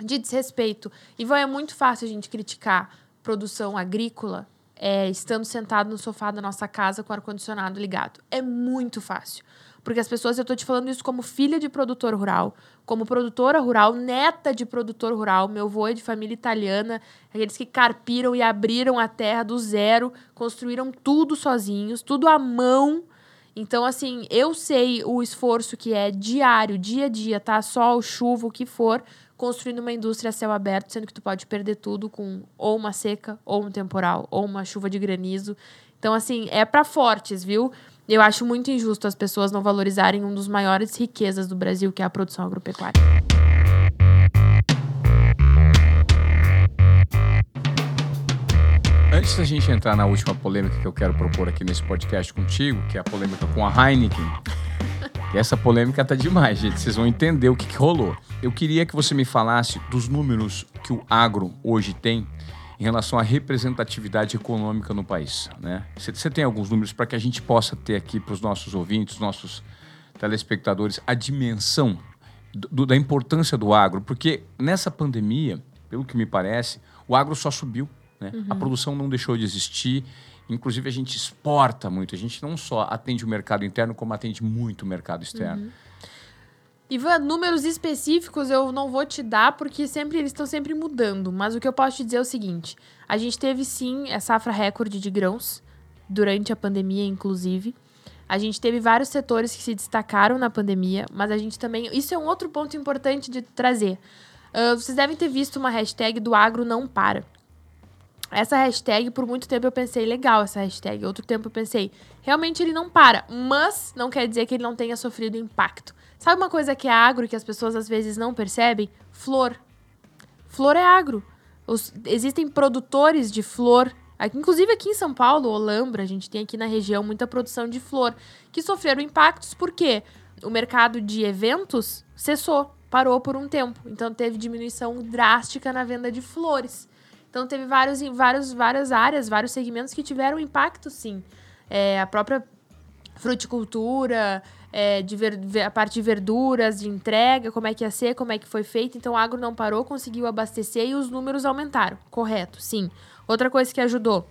de desrespeito. Ivan, é muito fácil a gente criticar produção agrícola é, estando sentado no sofá da nossa casa com o ar-condicionado ligado. É muito fácil. Porque as pessoas, eu tô te falando isso como filha de produtor rural, como produtora rural, neta de produtor rural. Meu avô é de família italiana, aqueles que carpiram e abriram a terra do zero, construíram tudo sozinhos, tudo à mão. Então, assim, eu sei o esforço que é diário, dia a dia, tá? Sol, chuva, o que for, construindo uma indústria a céu aberto, sendo que tu pode perder tudo com ou uma seca, ou um temporal, ou uma chuva de granizo. Então, assim, é para fortes, viu? Eu acho muito injusto as pessoas não valorizarem um dos maiores riquezas do Brasil, que é a produção agropecuária. Antes da gente entrar na última polêmica que eu quero propor aqui nesse podcast contigo, que é a polêmica com a Heineken. E essa polêmica tá demais, gente. Vocês vão entender o que, que rolou. Eu queria que você me falasse dos números que o agro hoje tem em relação à representatividade econômica no país. Né? Você, tem alguns números para que a gente possa ter aqui para os nossos ouvintes, nossos telespectadores, a dimensão do- da importância do agro? Porque nessa pandemia, pelo que me parece, o agro só subiu. Né? A produção não deixou de existir. Inclusive, a gente exporta muito. A gente não só atende o mercado interno, como atende muito o mercado externo. Ivan, números específicos eu não vou te dar porque sempre eles estão sempre mudando. Mas o que eu posso te dizer é o seguinte: a gente teve sim a safra recorde de grãos durante a pandemia, inclusive. A gente teve vários setores que se destacaram na pandemia, mas a gente também. Isso é um outro ponto importante de trazer. Ah, vocês devem ter visto uma hashtag do agro não para. Essa hashtag, por muito tempo eu pensei, legal essa hashtag. Outro tempo eu pensei, realmente ele não para. Mas não quer dizer que ele não tenha sofrido impacto. Sabe uma coisa que é agro que as pessoas às vezes não percebem? Flor. Flor é agro. Os- existem produtores de flor. Aqui- inclusive aqui em São Paulo, Olambra, a gente tem aqui na região muita produção de flor. Que sofreram impactos porque o mercado de eventos cessou, parou por um tempo. Então teve diminuição drástica na venda de flores. Então teve vários, vários, várias áreas, vários segmentos que tiveram impacto, sim. É, a própria fruticultura, é, de ver- a parte de verduras, de entrega, como é que ia ser, como é que foi feito. Então o agro não parou, conseguiu abastecer e os números aumentaram. Correto, sim. Outra coisa que ajudou.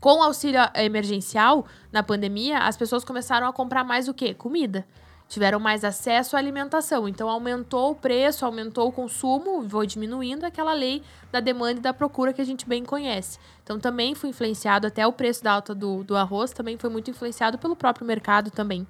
Com o auxílio emergencial, na pandemia, as pessoas começaram a comprar mais o quê? Comida. Tiveram mais acesso à alimentação. Então, aumentou o preço, aumentou o consumo, vou diminuindo aquela lei da demanda e da procura que a gente bem conhece. Então, também foi influenciado, até o preço da alta do, do arroz também foi muito influenciado pelo próprio mercado também.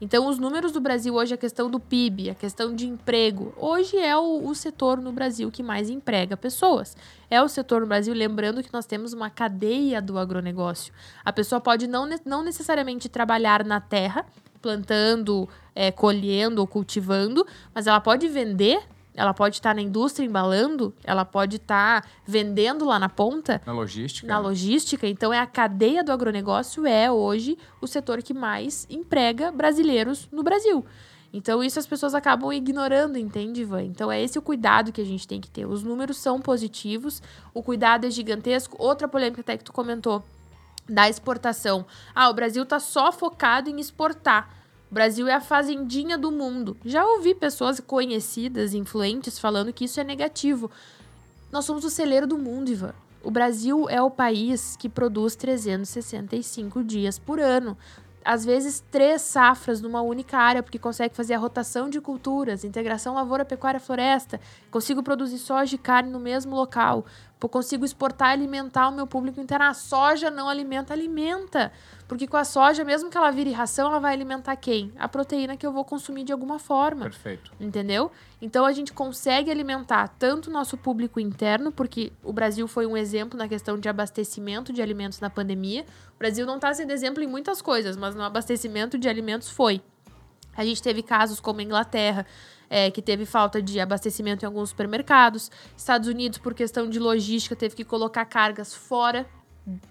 Então, os números do Brasil hoje, a questão do PIB, a questão de emprego, hoje é o, o, setor no Brasil que mais emprega pessoas. É o setor no Brasil, lembrando que nós temos uma cadeia do agronegócio. A pessoa pode não, não necessariamente trabalhar na terra, plantando, é, colhendo ou cultivando, mas ela pode vender ela pode estar na indústria embalando, ela pode estar vendendo lá na ponta. Na logística. Na logística. Então, é a cadeia do agronegócio é hoje o setor que mais emprega brasileiros no Brasil. Então, isso as pessoas acabam ignorando, entende, Ivan? Então, é esse o cuidado que a gente tem que ter. Os números são positivos, o cuidado é gigantesco. Outra polêmica até que tu comentou da exportação. Ah, o Brasil está só focado em exportar. O Brasil é a fazendinha do mundo. Já ouvi pessoas conhecidas, influentes, falando que isso é negativo. Nós somos o celeiro do mundo, Ivan. O Brasil é o país que produz 365 dias por ano. Às vezes, três safras numa única área, porque consegue fazer a rotação de culturas, integração lavoura, pecuária, floresta. Consigo produzir soja e carne no mesmo local. Consigo exportar e alimentar o meu público interno. A soja não alimenta, alimenta. Porque com a soja, mesmo que ela vire ração, ela vai alimentar quem? A proteína que eu vou consumir de alguma forma. Perfeito. Entendeu? Então a gente consegue alimentar tanto o nosso público interno, porque o Brasil foi um exemplo na questão de abastecimento de alimentos na pandemia. O Brasil não está sendo exemplo em muitas coisas, mas no abastecimento de alimentos foi. A gente teve casos como a Inglaterra, é, que teve falta de abastecimento em alguns supermercados. Estados Unidos, por questão de logística, teve que colocar cargas fora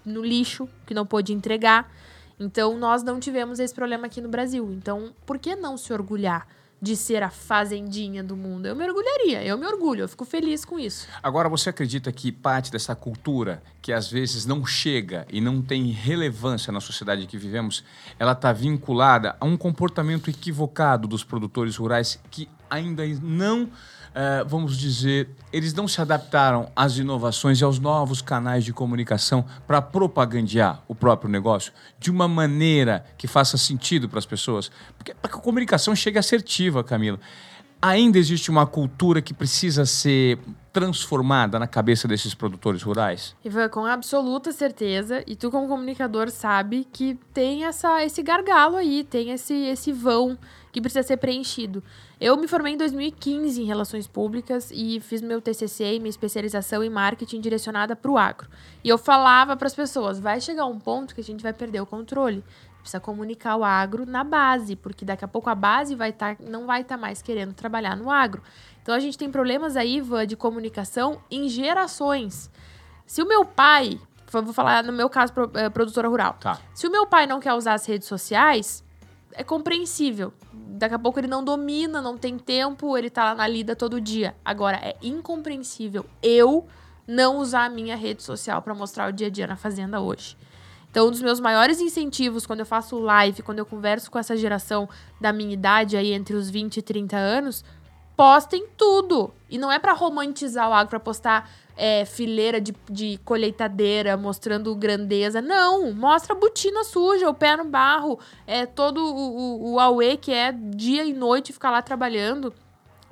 no lixo, que não pôde entregar. Então, nós não tivemos esse problema aqui no Brasil. Então, por que não se orgulhar de ser a fazendinha do mundo? Eu me orgulharia, eu me orgulho, eu fico feliz com isso. Agora, você acredita que parte dessa cultura, que às vezes não chega e não tem relevância na sociedade que vivemos, ela está vinculada a um comportamento equivocado dos produtores rurais que ainda não Uh, vamos dizer, eles não se adaptaram às inovações e aos novos canais de comunicação para propagandear o próprio negócio de uma maneira que faça sentido para as pessoas. Porque para que a comunicação chegue assertiva, Camila, ainda existe uma cultura que precisa ser transformada na cabeça desses produtores rurais? Ivan, com absoluta certeza, e tu como comunicador sabe que tem essa, esse gargalo aí, tem esse, esse vão que precisa ser preenchido. Eu me formei em 2015 em Relações Públicas e fiz meu TCC e minha especialização em marketing direcionada para o agro. E eu falava para as pessoas: vai chegar um ponto que a gente vai perder o controle. Precisa comunicar o agro na base, porque daqui a pouco a base vai tá, não vai estar tá mais querendo trabalhar no agro. Então a gente tem problemas aí, Iva, de comunicação em gerações. Se o meu pai, vou falar no meu caso, eh, produtora rural, tá. se o meu pai não quer usar as redes sociais, é compreensível. Daqui a pouco ele não domina, não tem tempo, ele tá lá na lida todo dia. Agora, é incompreensível eu não usar a minha rede social para mostrar o dia a dia na fazenda hoje. Então, um dos meus maiores incentivos quando eu faço live, quando eu converso com essa geração da minha idade aí entre os 20 e 30 anos, postem tudo. E não é para romantizar o agro, para postar é, fileira de, de colheitadeira mostrando grandeza. Não, mostra a botina suja, o pé no barro, é todo o, o, o que é dia e noite ficar lá trabalhando.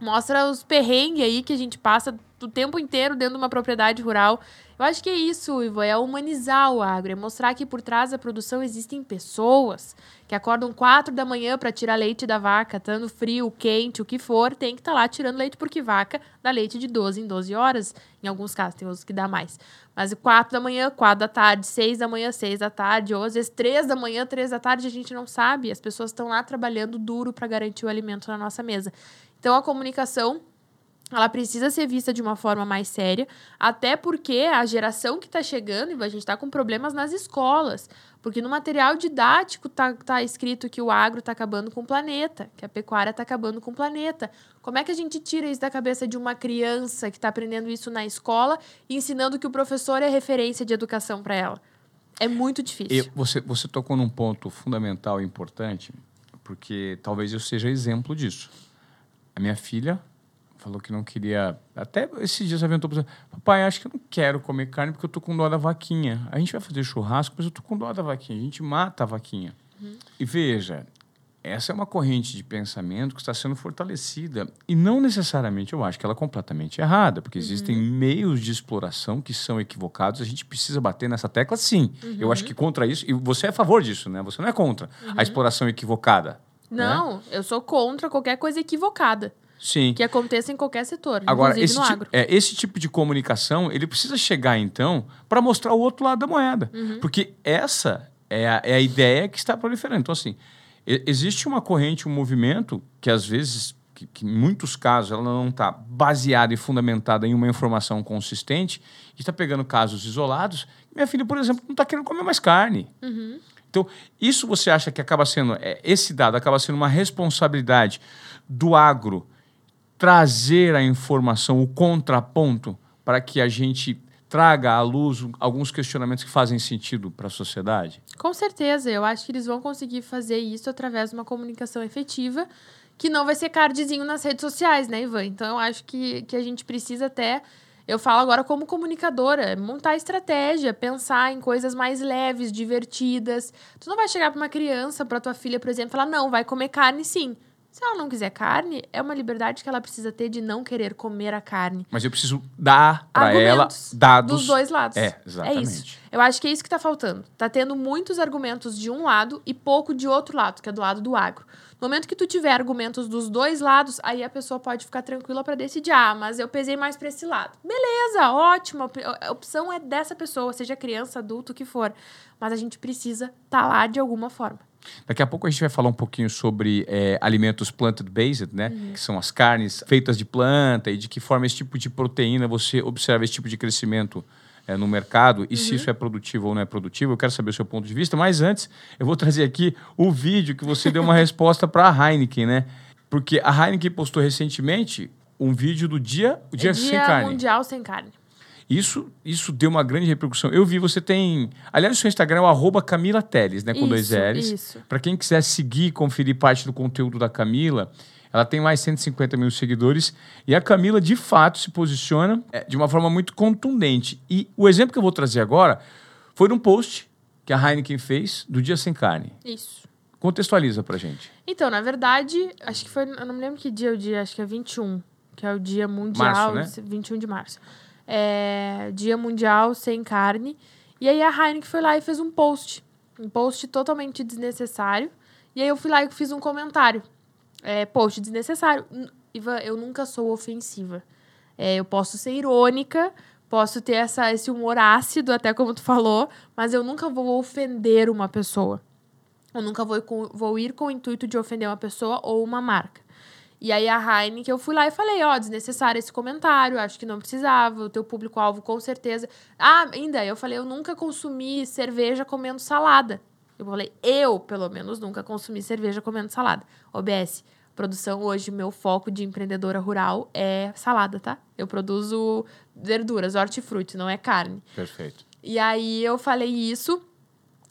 Mostra os perrengues aí que a gente passa o tempo inteiro dentro de uma propriedade rural. Eu acho que é isso, Ivo, é humanizar o agro, é mostrar que por trás da produção existem pessoas que acordam quatro da manhã para tirar leite da vaca, estando frio, quente, o que for, tem que estar tá lá tirando leite, porque vaca dá leite de 12 em 12 horas. Em alguns casos, tem outros que dá mais. Mas quatro da manhã, quatro da tarde, seis da manhã, seis da tarde, ou às vezes três da manhã, três da tarde, a gente não sabe. As pessoas estão lá trabalhando duro para garantir o alimento na nossa mesa. Então, a comunicação ela precisa ser vista de uma forma mais séria, até porque a geração que está chegando, e a gente está com problemas nas escolas, porque no material didático está tá escrito que o agro está acabando com o planeta, que a pecuária está acabando com o planeta. Como é que a gente tira isso da cabeça de uma criança que está aprendendo isso na escola e ensinando que o professor é referência de educação para ela? É muito difícil. Você, você tocou num ponto fundamental e importante, porque talvez eu seja exemplo disso. A minha filha falou que não queria. Até esses dias aventou para papai, acho que eu não quero comer carne porque eu tô com dó da vaquinha. A gente vai fazer churrasco, mas eu tô com dó da vaquinha. A gente mata a vaquinha. Uhum. E veja, essa é uma corrente de pensamento que está sendo fortalecida. E não necessariamente eu acho que ela é completamente errada, porque uhum. existem meios de exploração que são equivocados. A gente precisa bater nessa tecla, sim. Uhum. Eu acho que contra isso. E você é a favor disso, né? Você não é contra uhum. a exploração equivocada. Né? Não, né? eu sou contra qualquer coisa equivocada. Sim. Que aconteça em qualquer setor, Agora, esse, no agro. É, esse tipo de comunicação, ele precisa chegar, então, para mostrar o outro lado da moeda. Uhum. Porque essa é a, é a ideia que está proliferando. Então, assim, existe uma corrente, um movimento que, às vezes, que, que em muitos casos, ela não está baseada e fundamentada em uma informação consistente e está pegando casos isolados. Minha filha, por exemplo, não está querendo comer mais carne. Uhum. Então, isso você acha que acaba sendo, é, esse dado acaba sendo uma responsabilidade do agro trazer a informação, o contraponto, para que a gente traga à luz alguns questionamentos que fazem sentido para a sociedade? Com certeza, eu acho que eles vão conseguir fazer isso através de uma comunicação efetiva, que não vai ser cardzinho nas redes sociais, né, Ivan? Então eu acho que, que a gente precisa até eu falo agora como comunicadora, montar estratégia, pensar em coisas mais leves, divertidas. Tu não vai chegar para uma criança, para tua filha, por exemplo, e falar: "Não, vai comer carne sim". Se ela não quiser carne, é uma liberdade que ela precisa ter de não querer comer a carne. Mas eu preciso dar para ela dados dos dois lados. É, exatamente. É isso. Eu acho que é isso que está faltando. Tá tendo muitos argumentos de um lado e pouco de outro lado, que é do lado do agro. No momento que tu tiver argumentos dos dois lados, aí a pessoa pode ficar tranquila para decidir. Ah, mas eu pesei mais para esse lado. Beleza, ótimo. A opção é dessa pessoa, seja criança, adulto, o que for. Mas a gente precisa estar tá lá de alguma forma. Daqui a pouco a gente vai falar um pouquinho sobre é, alimentos plant-based, né? Uhum. Que são as carnes feitas de planta e de que forma esse tipo de proteína você observa esse tipo de crescimento é, no mercado e uhum. se isso é produtivo ou não é produtivo. Eu quero saber o seu ponto de vista. Mas antes, eu vou trazer aqui o vídeo que você deu uma resposta para a Heineken, né? Porque a Heineken postou recentemente um vídeo do dia, o dia, é dia sem carne. Mundial sem carne. Isso, isso deu uma grande repercussão. Eu vi, você tem. Aliás, o seu Instagram é o arroba Camila Teles, né? Com isso, dois L's. Isso. Para quem quiser seguir conferir parte do conteúdo da Camila, ela tem mais 150 mil seguidores. E a Camila, de fato, se posiciona é, de uma forma muito contundente. E o exemplo que eu vou trazer agora foi num post que a Heineken fez do Dia Sem Carne. Isso. Contextualiza pra gente. Então, na verdade, acho que foi. Eu não me lembro que dia é o dia, acho que é 21, que é o Dia Mundial. Março, né? 21 de março é, Dia Mundial Sem Carne. E aí a Heineken foi lá e fez um post. Um post totalmente desnecessário. E aí eu fui lá e fiz um comentário. É, post desnecessário. Ivan, eu nunca sou ofensiva. É, eu posso ser irônica, posso ter essa, esse humor ácido, até como tu falou, mas eu nunca vou ofender uma pessoa. Eu nunca vou, vou ir com o intuito de ofender uma pessoa ou uma marca. E aí a Heineken, eu fui lá e falei, ó, oh, desnecessário esse comentário, acho que não precisava, o teu público-alvo com certeza. Ah, ainda, eu falei, eu nunca consumi cerveja comendo salada. Eu falei, eu, pelo menos, nunca consumi cerveja comendo salada. OBS, produção hoje, meu foco de empreendedora rural é salada, tá? Eu produzo verduras, hortifruti, não é carne. Perfeito. E aí eu falei isso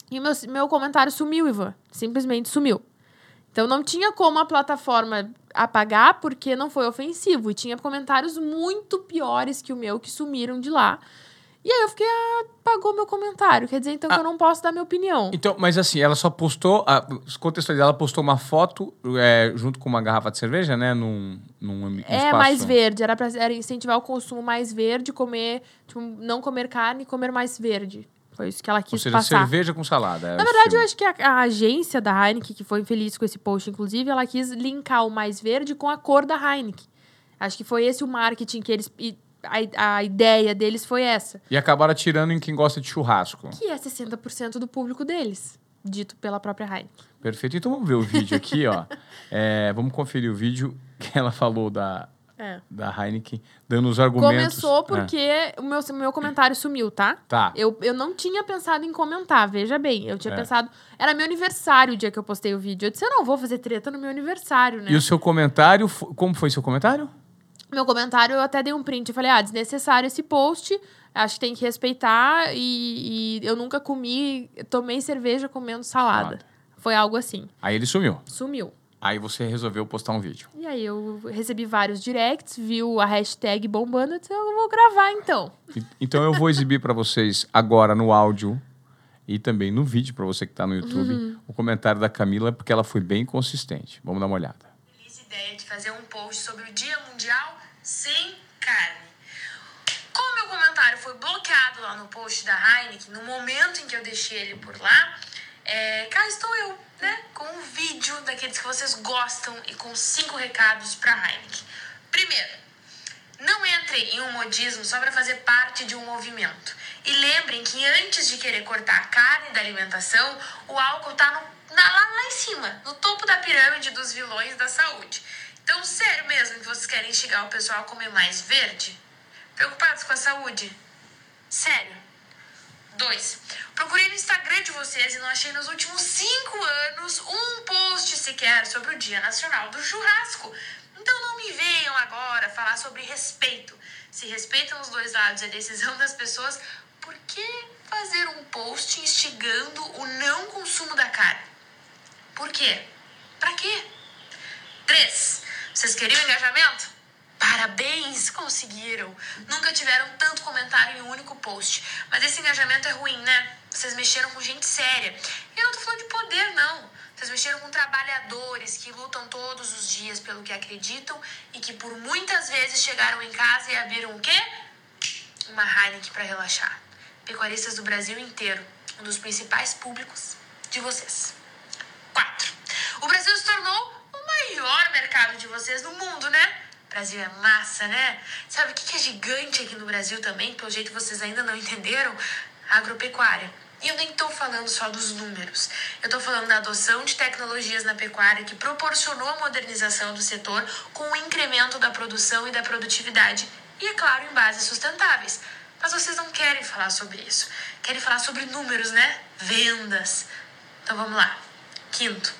e meu, meu comentário sumiu, Ivan. Simplesmente sumiu. Então não tinha como a plataforma apagar porque não foi ofensivo. E tinha comentários muito piores que o meu que sumiram de lá. E aí eu fiquei, ah, apagou meu comentário. Quer dizer, então, ah, que eu não posso dar minha opinião. Então, mas assim, ela só postou, a, contextualizar, ela postou uma foto é, junto com uma garrafa de cerveja, né? Num, num, num É, espaço... mais verde. Era pra era incentivar o consumo mais verde, comer, tipo, não comer carne e comer mais verde. Foi isso que ela quis Ou seja, passar. cerveja com salada. É Na verdade, eu acho que a, a, agência da Heineken, que foi infeliz com esse post, inclusive, ela quis linkar o mais verde com a cor da Heineken. Acho que foi esse o marketing que eles... A, a ideia deles foi essa. E acabaram tirando em quem gosta de churrasco. Que é 60% do público deles, dito pela própria Heineken. Perfeito. Então vamos ver o vídeo aqui, ó. É, vamos conferir o vídeo que ela falou da é. Da Heineken, dando os argumentos. Começou porque é. o meu, meu comentário sumiu, tá? Tá. Eu, eu não tinha pensado em comentar, veja bem. Eu tinha é. pensado. Era meu aniversário o dia que eu postei o vídeo. Eu disse, eu não vou fazer treta no meu aniversário, né? E o seu comentário, como foi seu comentário? Meu comentário, eu até dei um print. Eu falei, ah, desnecessário esse post. Acho que tem que respeitar. E, e eu nunca comi, tomei cerveja comendo salada. salada. Foi algo assim. Aí ele sumiu. Sumiu. Aí você resolveu postar um vídeo. E aí eu recebi vários directs, viu a hashtag bombando, eu disse, eu vou gravar então. E- Então eu vou exibir para vocês agora no áudio e também no vídeo para você que está no YouTube o comentário da Camila porque ela foi bem consistente. Vamos dar uma olhada. feliz ideia de fazer um post sobre o Dia Mundial sem carne. Como meu comentário foi bloqueado lá no post da Heineken, no momento em que eu deixei ele por lá, é, cá estou eu, né? Com um vídeo daqueles que vocês gostam e com cinco recados pra Heineken. Primeiro, não entrem em um modismo só para fazer parte de um movimento. E lembrem que antes de querer cortar a carne da alimentação, o álcool está lá, lá em cima, no topo da pirâmide dos vilões da saúde. Então, sério mesmo que vocês querem instigar o pessoal a comer mais verde? Preocupados com a saúde? Sério? Dois, procurei no Instagram de vocês e não achei nos últimos cinco anos um post sequer sobre o Dia Nacional do Churrasco. Então não me venham agora falar sobre respeito. Se respeitam os dois lados e a decisão das pessoas, por que fazer um post instigando o não consumo da carne? Por quê? Pra quê? Três, vocês queriam engajamento? Parabéns, conseguiram! Nunca tiveram tanto comentário em um único post. Mas esse engajamento é ruim, né? Vocês mexeram com gente séria. E eu não tô falando de poder, não. Vocês mexeram com trabalhadores que lutam todos os dias pelo que acreditam e que por muitas vezes chegaram em casa e abriram o quê? Uma Heineken para relaxar. Pecuaristas do Brasil inteiro, um dos principais públicos de vocês. 4. O Brasil se tornou o maior mercado de vocês no mundo, né? Brasil é massa, né? Sabe o que é gigante aqui no Brasil também? Pelo jeito vocês ainda não entenderam? A agropecuária. E eu nem tô falando só dos números. Eu tô falando da adoção de tecnologias na pecuária que proporcionou a modernização do setor com o incremento da produção e da produtividade. E, é claro, em bases sustentáveis. Mas vocês não querem falar sobre isso. Querem falar sobre números, né? Vendas. Então vamos lá. Quinto,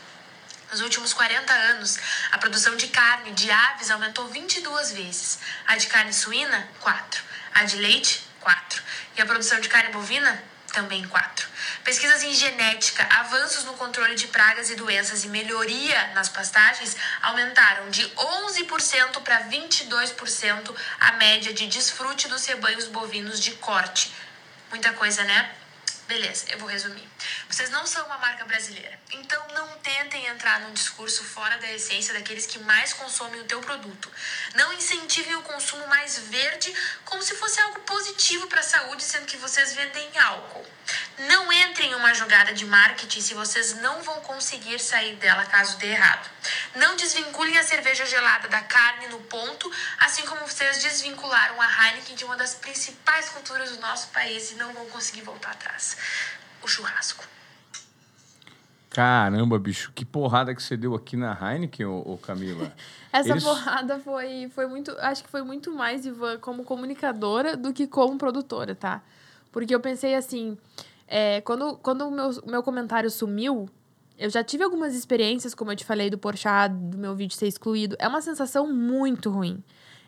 nos últimos 40 anos, a produção de carne de aves aumentou 22 vezes. A de carne suína, 4. A de leite, 4. E a produção de carne bovina, também 4. Pesquisas em genética, avanços no controle de pragas e doenças e melhoria nas pastagens aumentaram de 11% para 22% a média de desfrute dos rebanhos bovinos de corte. Muita coisa, né? Beleza, eu vou resumir. Vocês não são uma marca brasileira, então não tentem entrar num discurso fora da essência daqueles que mais consomem o teu produto. Não incentivem o consumo mais verde como se fosse algo positivo para a saúde, sendo que vocês vendem álcool. Não entrem em uma jogada de marketing se vocês não vão conseguir sair dela caso dê errado. Não desvinculem a cerveja gelada da carne no ponto, assim como vocês desvincularam a Heineken de uma das principais culturas do nosso país e não vão conseguir voltar atrás. O churrasco. Caramba, bicho, que porrada que você deu aqui na Heineken, ô, ô Camila. Essa Eles- porrada foi, foi muito. Acho que foi muito mais, Ivan, como comunicadora do que como produtora, tá? Porque eu pensei assim. É, quando quando o meu, meu comentário sumiu, eu já tive algumas experiências, como eu te falei, do Porchat, do meu vídeo ser excluído. É uma sensação muito ruim.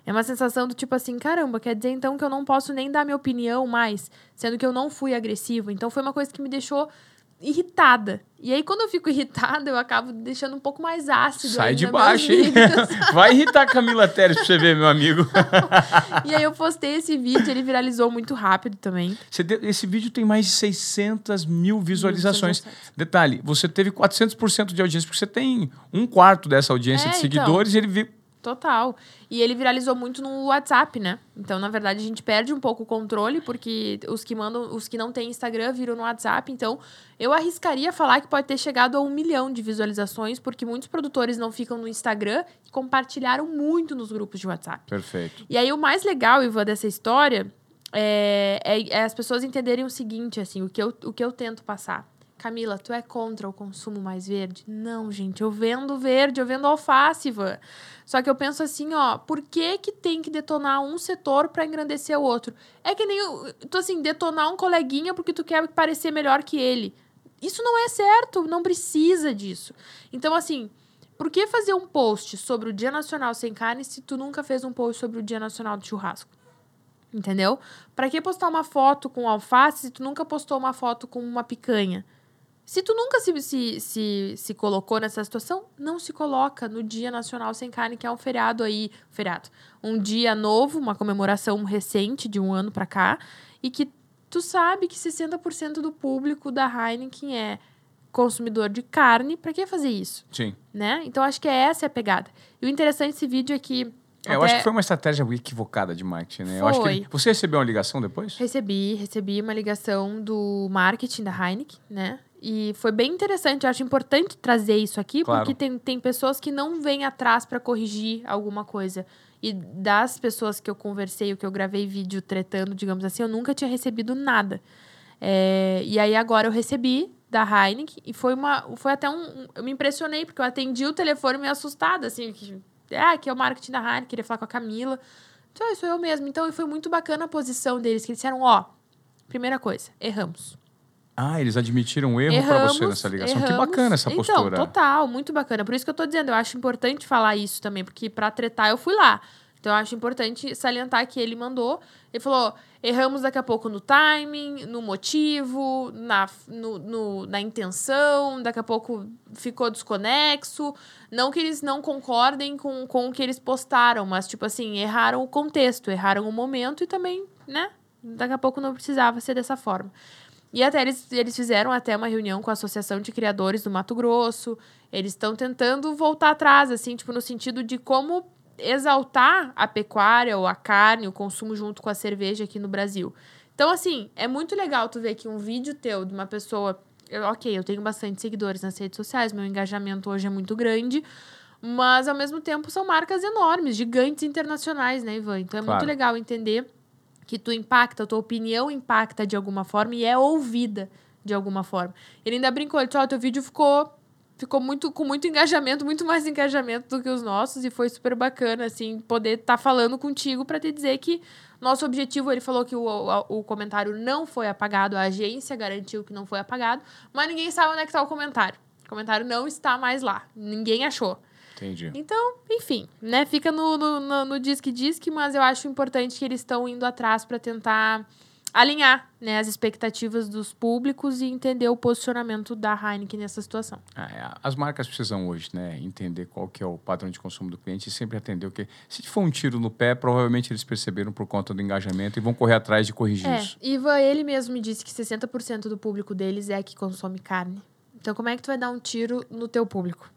É uma sensação do tipo assim, caramba, quer dizer então que eu não posso nem dar minha opinião mais, sendo que eu não fui agressivo. Então foi uma coisa que me deixou irritada. E aí, quando eu fico irritada, eu acabo deixando um pouco mais ácido. Sai de baixo, hein? vídeos. Vai irritar a Camila Teres pra você ver, meu amigo. E aí eu postei esse vídeo, ele viralizou muito rápido também. Esse vídeo tem mais de 600 mil visualizações. Detalhe, você teve 400% de audiência, porque você tem um quarto dessa audiência É, de então. seguidores e ele Total. E ele viralizou muito no WhatsApp, né? Então, na verdade, a gente perde um pouco o controle, porque os que mandam, os que não têm Instagram viram no WhatsApp. Então, eu arriscaria falar que pode ter chegado a um milhão de visualizações, porque muitos produtores não ficam no Instagram e compartilharam muito nos grupos de WhatsApp. Perfeito. E aí, o mais legal, Ivan, dessa história é, é- é as pessoas entenderem o seguinte, assim, o que, eu, o que eu tento passar. Camila, tu é contra o consumo mais verde? Não, gente, eu vendo verde, eu vendo alface, Ivan. Só que eu penso assim, ó, por que que tem que detonar um setor pra engrandecer o outro? É que nem, tu assim, detonar um coleguinha porque tu quer parecer melhor que ele. Isso não é certo, não precisa disso. Então, assim, por que fazer um post sobre o Dia Nacional Sem Carne se tu nunca fez um post sobre o Dia Nacional do Churrasco? Entendeu? Pra que postar uma foto com alface se tu nunca postou uma foto com uma picanha? Se tu nunca se, se, se, se colocou nessa situação, não se coloca no Dia Nacional Sem Carne, que é um feriado aí, feriado, um dia novo, uma comemoração recente de um ano para cá, e que tu sabe que 60% do público da Heineken é consumidor de carne, para que fazer isso? Sim. Né? Então acho que essa é a pegada. E o interessante desse vídeo é que é, eu acho que foi uma estratégia equivocada de marketing, né? Eu acho que ele... Você recebeu uma ligação depois? Recebi, recebi uma ligação do marketing da Heineken, né? E foi bem interessante, eu acho importante trazer isso aqui, claro. porque tem, tem pessoas que não vêm atrás para corrigir alguma coisa. E das pessoas que eu conversei, o que eu gravei vídeo tretando, digamos assim, eu nunca tinha recebido nada. É, e aí agora eu recebi da Heineken e foi uma. Foi até um. Eu me impressionei, porque eu atendi o telefone meio assustada, assim, que, ah, que é o marketing da Heineken, queria falar com a Camila. Então, sou eu mesmo. Então, foi muito bacana a posição deles, que eles disseram, ó, primeira coisa, erramos. Ah, eles admitiram o erro para você nessa ligação. Erramos. Que bacana essa então, postura. Então, total, muito bacana. Por isso que eu tô dizendo, eu acho importante falar isso também, porque para tretar eu fui lá. Então, eu acho importante salientar que ele mandou. Ele falou: erramos daqui a pouco no timing, no motivo, na, no, no, na intenção, daqui a pouco ficou desconexo. Não que eles não concordem com, com o que eles postaram, mas, tipo assim, erraram o contexto, erraram o momento e também, né? Daqui a pouco não precisava ser dessa forma. E até eles, eles fizeram até uma reunião com a Associação de Criadores do Mato Grosso. Eles estão tentando voltar atrás, assim, tipo, no sentido de como exaltar a pecuária ou a carne, o consumo junto com a cerveja aqui no Brasil. Então, assim, é muito legal tu ver que um vídeo teu de uma pessoa. Eu, ok, eu tenho bastante seguidores nas redes sociais, meu engajamento hoje é muito grande. Mas, ao mesmo tempo, são marcas enormes, gigantes internacionais, né, Ivan? Então, é claro. muito legal entender que tu impacta, a tua opinião impacta de alguma forma e é ouvida de alguma forma. Ele ainda brincou, ele disse, ó, oh, teu vídeo ficou ficou muito com muito engajamento, muito mais engajamento do que os nossos e foi super bacana assim poder estar tá falando contigo para te dizer que nosso objetivo, ele falou que o, o, o, comentário não foi apagado, a agência garantiu que não foi apagado, mas ninguém sabe onde é que está o comentário. O comentário não está mais lá, ninguém achou. Entendi. Então, enfim, né? Fica no, no, no, no disque disque, mas eu acho importante que eles estão indo atrás para tentar alinhar né, as expectativas dos públicos e entender o posicionamento da Heineken nessa situação. É, as marcas precisam hoje né, entender qual que é o padrão de consumo do cliente e sempre atender o que... Se for um tiro no pé, provavelmente eles perceberam por conta do engajamento e vão correr atrás de corrigir é, isso. Iva, ele mesmo me disse que 60% do público deles é que consome carne. Então, como é que tu vai dar um tiro no teu público?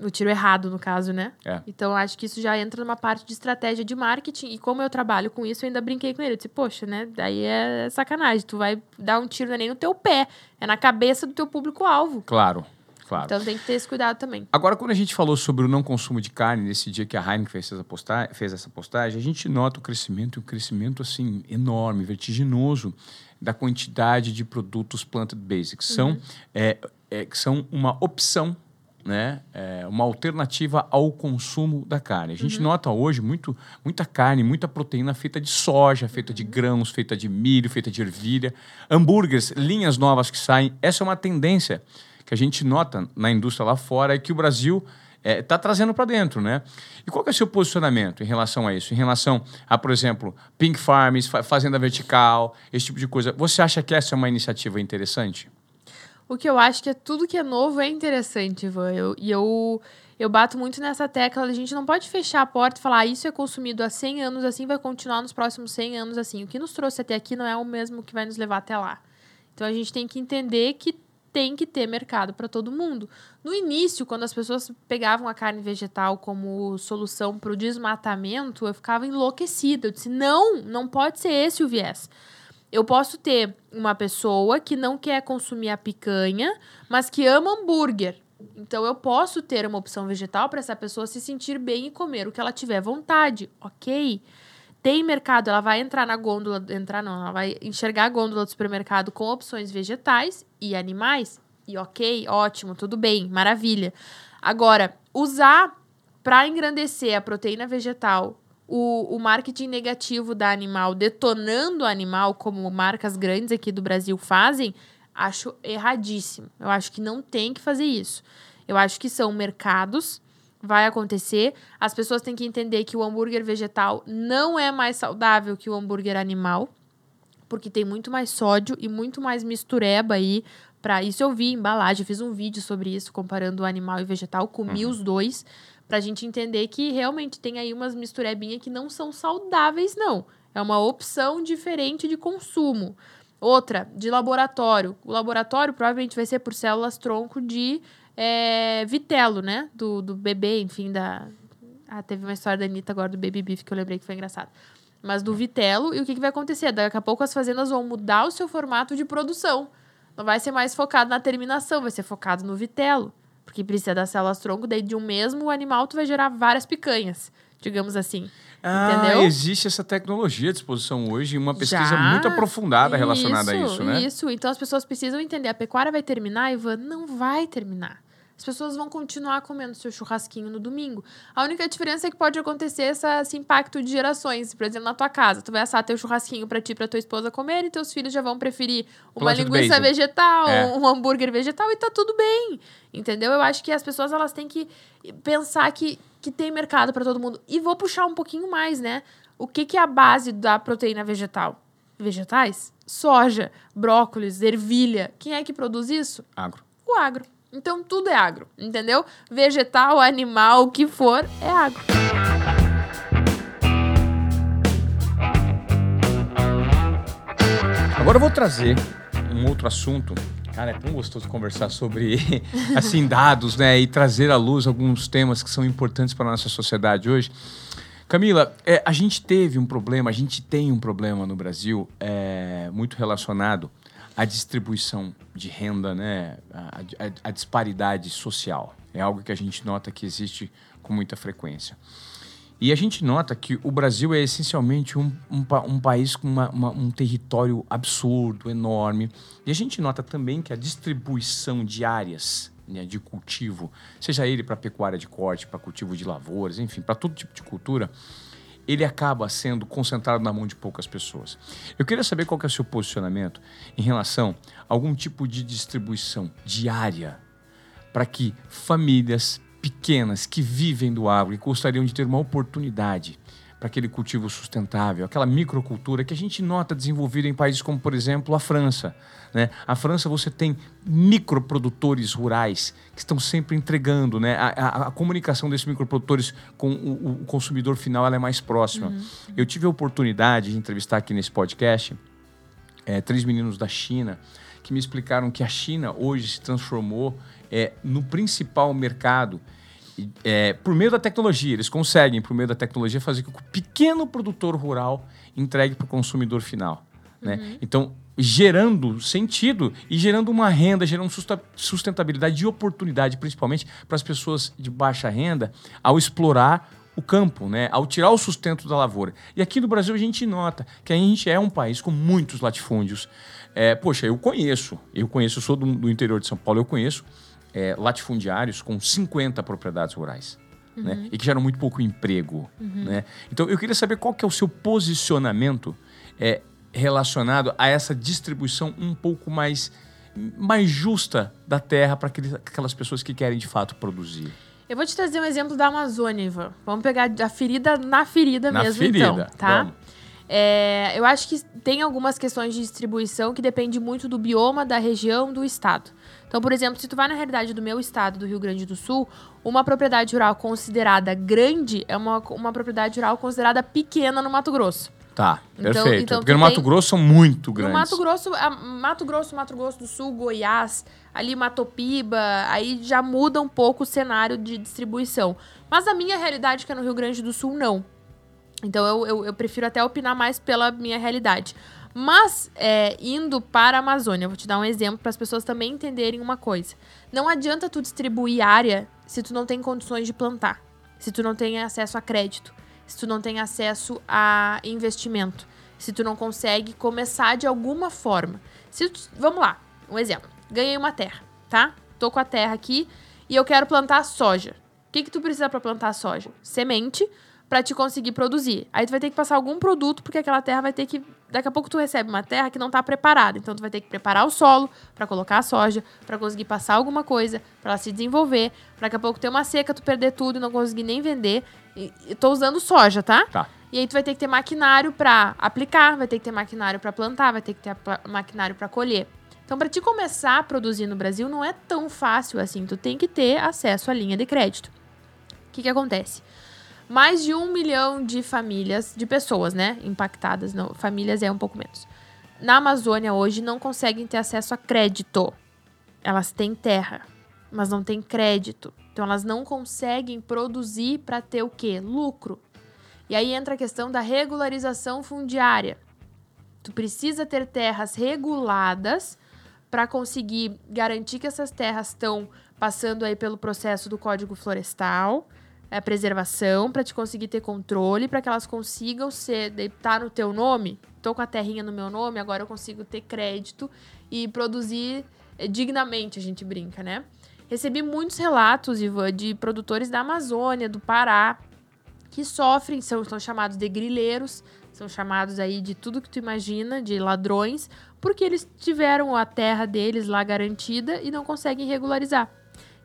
O tiro errado, no caso, né? É. Então, acho que isso já entra numa parte de estratégia de marketing. E como eu trabalho com isso, eu ainda brinquei com ele. Eu disse, poxa, né? Daí é sacanagem. Tu vai dar um tiro não é nem no teu pé, é na cabeça do teu público-alvo. Claro. Claro. Então tem que ter esse cuidado também. Agora, quando a gente falou sobre o não consumo de carne, nesse dia que a Heineken fez essa, postagem, fez essa postagem, a gente nota o crescimento, um crescimento assim enorme, vertiginoso da quantidade de produtos plant-based, que são, uhum. é, é, que são uma opção né, é uma alternativa ao consumo da carne. A gente uhum. nota hoje muito, muita carne, muita proteína feita de soja, feita de grãos, feita de milho, feita de ervilha, hambúrgueres, linhas novas que saem. Essa é uma tendência que a gente nota na indústria lá fora e que o Brasil está é, tá trazendo para dentro, né? E qual é o seu posicionamento em relação a isso? Em relação a, por exemplo, Pink Farms, Fazenda Vertical, esse tipo de coisa. Você acha que essa é uma iniciativa interessante? O que eu acho que é tudo que é novo é interessante, Ivan. Eu, e eu, eu bato muito nessa tecla. A gente não pode fechar a porta e falar ah, isso é consumido há 100 anos assim, vai continuar nos próximos 100 anos assim. O que nos trouxe até aqui não é o mesmo que vai nos levar até lá. Então a gente tem que entender que tem que ter mercado para todo mundo. No início, quando as pessoas pegavam a carne vegetal como solução para o desmatamento, eu ficava enlouquecida. Eu disse: não, não pode ser esse o viés. Eu posso ter uma pessoa que não quer consumir a picanha, mas que ama hambúrguer. Então eu posso ter uma opção vegetal para essa pessoa se sentir bem e comer o que ela tiver vontade, ok? Tem mercado, ela vai entrar na gôndola, entrar não, ela vai enxergar a gôndola do supermercado com opções vegetais e animais. E ok, ótimo, tudo bem, maravilha. Agora, usar para engrandecer a proteína vegetal o, o marketing negativo da animal detonando o animal, como marcas grandes aqui do Brasil fazem, acho erradíssimo. Eu acho que não tem que fazer isso. Eu acho que são mercados, vai acontecer. As pessoas têm que entender que o hambúrguer vegetal não é mais saudável que o hambúrguer animal, porque tem muito mais sódio e muito mais mistureba aí Para isso eu vi embalagem, fiz um vídeo sobre isso, comparando o animal e vegetal, comi os dois, pra gente entender que realmente tem aí umas misturebinhas que não são saudáveis, não. É uma opção diferente de consumo. Outra, de laboratório. O laboratório provavelmente vai ser por células tronco de é, vitelo, né? Do, do bebê, enfim, da. Ah, teve uma história da Anitta agora do Baby Beef que eu lembrei que foi engraçado. Mas do vitelo, e o que, que vai acontecer? Daqui a pouco as fazendas vão mudar o seu formato de produção. Não vai ser mais focado na terminação, vai ser focado no vitelo. Porque precisa das células tronco, daí de um mesmo animal tu vai gerar várias picanhas, digamos assim. Ah, Entendeu? existe essa tecnologia à disposição hoje, uma pesquisa Já? muito aprofundada relacionada a isso, né? Isso, então as pessoas precisam entender. A pecuária vai terminar, Ivan? Não vai terminar. As pessoas vão continuar comendo seu churrasquinho no domingo. A única diferença é que pode acontecer essa, esse impacto de gerações. Por exemplo, na tua casa, tu vai assar teu churrasquinho pra ti e pra tua esposa comer e teus filhos já vão preferir uma Planta linguiça vegetal, É. um hambúrguer vegetal e tá tudo bem. Entendeu? Eu acho que as pessoas elas têm que pensar que, que tem mercado pra todo mundo. E vou puxar um pouquinho mais, né? O que, que é a base da proteína vegetal? Vegetais? Soja, brócolis, ervilha. Quem é que produz isso? Agro. O agro. Então tudo é agro, entendeu? Vegetal, animal, o que for, é agro. Agora eu vou trazer um outro assunto. Cara, é tão gostoso conversar sobre, assim, dados, né? E trazer à luz alguns temas que são importantes para a nossa sociedade hoje. Camila, é, a gente teve um problema, a gente tem um problema no Brasil é, muito relacionado à distribuição de renda, né? A, a- a disparidade social. É algo que a gente nota que existe com muita frequência. E a gente nota que o Brasil é essencialmente um, um, um país com uma- uma- um território absurdo, enorme. E a gente nota também que a distribuição de áreas né, de cultivo, seja ele para pecuária de corte, para cultivo de lavouras, enfim, para todo tipo de cultura, ele acaba sendo concentrado na mão de poucas pessoas. Eu queria saber qual que é o seu posicionamento em relação a algum tipo de distribuição diária para que famílias pequenas que vivem do agro e gostariam de ter uma oportunidade para aquele cultivo sustentável, aquela microcultura que a gente nota desenvolvida em países como, por exemplo, a França. Né? A França você tem microprodutores rurais que estão sempre entregando, né? A, a- a comunicação desses microprodutores com o, o consumidor final é mais próxima. Eu tive a oportunidade de entrevistar aqui nesse podcast é, três meninos da China que me explicaram que a China hoje se transformou é, no principal mercado é, por meio da tecnologia. Eles conseguem, por meio da tecnologia, fazer com que o pequeno produtor rural entregue para o consumidor final. Né? Então, gerando sentido e gerando uma renda, gerando sustentabilidade e oportunidade, principalmente para as pessoas de baixa renda, ao explorar o campo, né? ao tirar o sustento da lavoura. E aqui no Brasil a gente nota que a gente é um país com muitos latifúndios. É, poxa, eu conheço, eu conheço, eu sou do, do interior de São Paulo, eu conheço é, latifundiários com 50 propriedades rurais. Né? E que geram muito pouco emprego. Né? Então eu queria saber qual que é o seu posicionamento é, relacionado a essa distribuição um pouco mais, mais justa da terra para aquelas pessoas que querem de fato produzir. Eu vou te trazer um exemplo da Amazônia, Ivan. Vamos pegar a ferida na ferida Na mesmo, ferida, então, tá? vamos. É, eu acho que tem algumas questões de distribuição que depende muito do bioma, da região, do estado. Então, por exemplo, se tu vai na realidade do meu estado, do Rio Grande do Sul, uma propriedade rural considerada grande é uma, uma propriedade rural considerada pequena no Mato Grosso. Tá, Então- perfeito. então Porque no Mato tem- Grosso são muito grandes. No Mato Grosso, a- Mato Grosso, Mato Grosso do Sul, Goiás, ali Matopiba, aí já muda um pouco o cenário de distribuição. Mas a minha realidade, que é no Rio Grande do Sul, não. Então eu, eu, eu prefiro até opinar mais pela minha realidade. Mas, é, indo para a Amazônia, vou te dar um exemplo para as pessoas também entenderem uma coisa. Não adianta tu distribuir área se tu não tem condições de plantar, se tu não tem acesso a crédito, se tu não tem acesso a investimento, se tu não consegue começar de alguma forma. Se tu- vamos lá, um exemplo. Ganhei uma terra, tá? Tô com a terra aqui e eu quero plantar soja. O que que tu precisa para plantar soja? Semente para te conseguir produzir. Aí tu vai ter que passar algum produto porque aquela terra vai ter que daqui a pouco tu recebe uma terra que não tá preparada. Então tu vai ter que preparar o solo para colocar a soja, para conseguir passar alguma coisa, para ela se desenvolver. Pra daqui a pouco ter uma seca, tu perder tudo e não conseguir nem vender. E, e tô usando soja, tá? Tá. E aí tu vai ter que ter maquinário para aplicar, vai ter que ter maquinário para plantar, vai ter que ter maquinário para colher. Então Então, para te começar a produzir no Brasil, não é tão fácil assim. Tu tem que ter acesso à linha de crédito. O que, que acontece? Mais de um milhão de famílias, de pessoas, né? Impactadas, não, famílias é um pouco menos. Na Amazônia hoje não conseguem ter acesso a crédito. Elas têm terra, mas não têm crédito. Então elas não conseguem produzir para ter o quê? Lucro. E aí entra a questão da regularização fundiária. Tu precisa ter terras reguladas para conseguir garantir que essas terras estão passando aí pelo processo do Código Florestal, a preservação, para te conseguir ter controle, para que elas consigam ser, tá no teu nome, tô com a terrinha no meu nome, agora eu consigo ter crédito e produzir eh, dignamente, a gente brinca, né? Recebi muitos relatos, Ivan, de produtores da Amazônia, do Pará, que sofrem, são, são chamados de grileiros, são chamados aí de tudo que tu imagina, de ladrões, porque eles tiveram a terra deles lá garantida e não conseguem regularizar.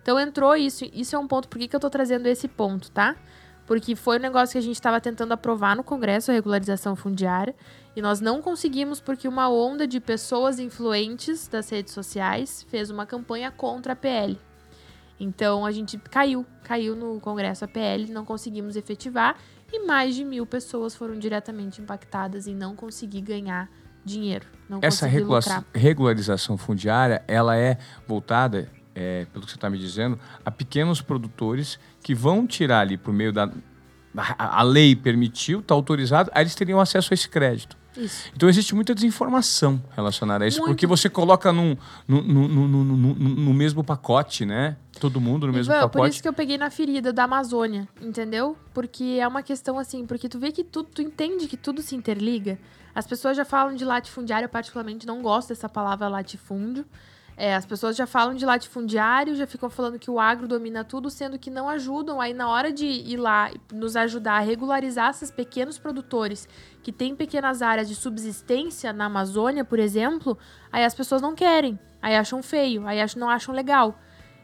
Então entrou isso, isso é um ponto, por que, que eu tô trazendo esse ponto, tá? Porque foi um negócio que a gente estava tentando aprovar no Congresso, a regularização fundiária, e nós não conseguimos porque uma onda de pessoas influentes das redes sociais fez uma campanha contra a PL. Então a gente caiu, caiu no Congresso a PL, não conseguimos efetivar e mais de mil pessoas foram diretamente impactadas em não conseguir ganhar dinheiro. Essa regula lucrar. regularização fundiária, ela é voltada, é, pelo que você está me dizendo, a pequenos produtores que vão tirar ali por meio da a, a lei permitiu, está autorizado, aí eles teriam acesso a esse crédito. Isso. Então existe muita desinformação relacionada a isso, Muito. porque você coloca num, no, no, no, no, no mesmo pacote, né? Todo mundo no mesmo Ivan, pacote. Por isso que eu peguei na ferida da Amazônia, entendeu? Porque é uma questão assim, porque tu vê que tudo, tu entende que tudo se interliga. As pessoas já falam de latifundiário, eu particularmente não gosto dessa palavra latifúndio. É, as pessoas já falam de latifundiário, já ficam falando que o agro domina tudo, sendo que não ajudam. Aí, na hora de ir lá nos ajudar a regularizar esses pequenos produtores que têm pequenas áreas de subsistência na Amazônia, por exemplo, aí as pessoas não querem, aí acham feio, aí acham, não acham legal.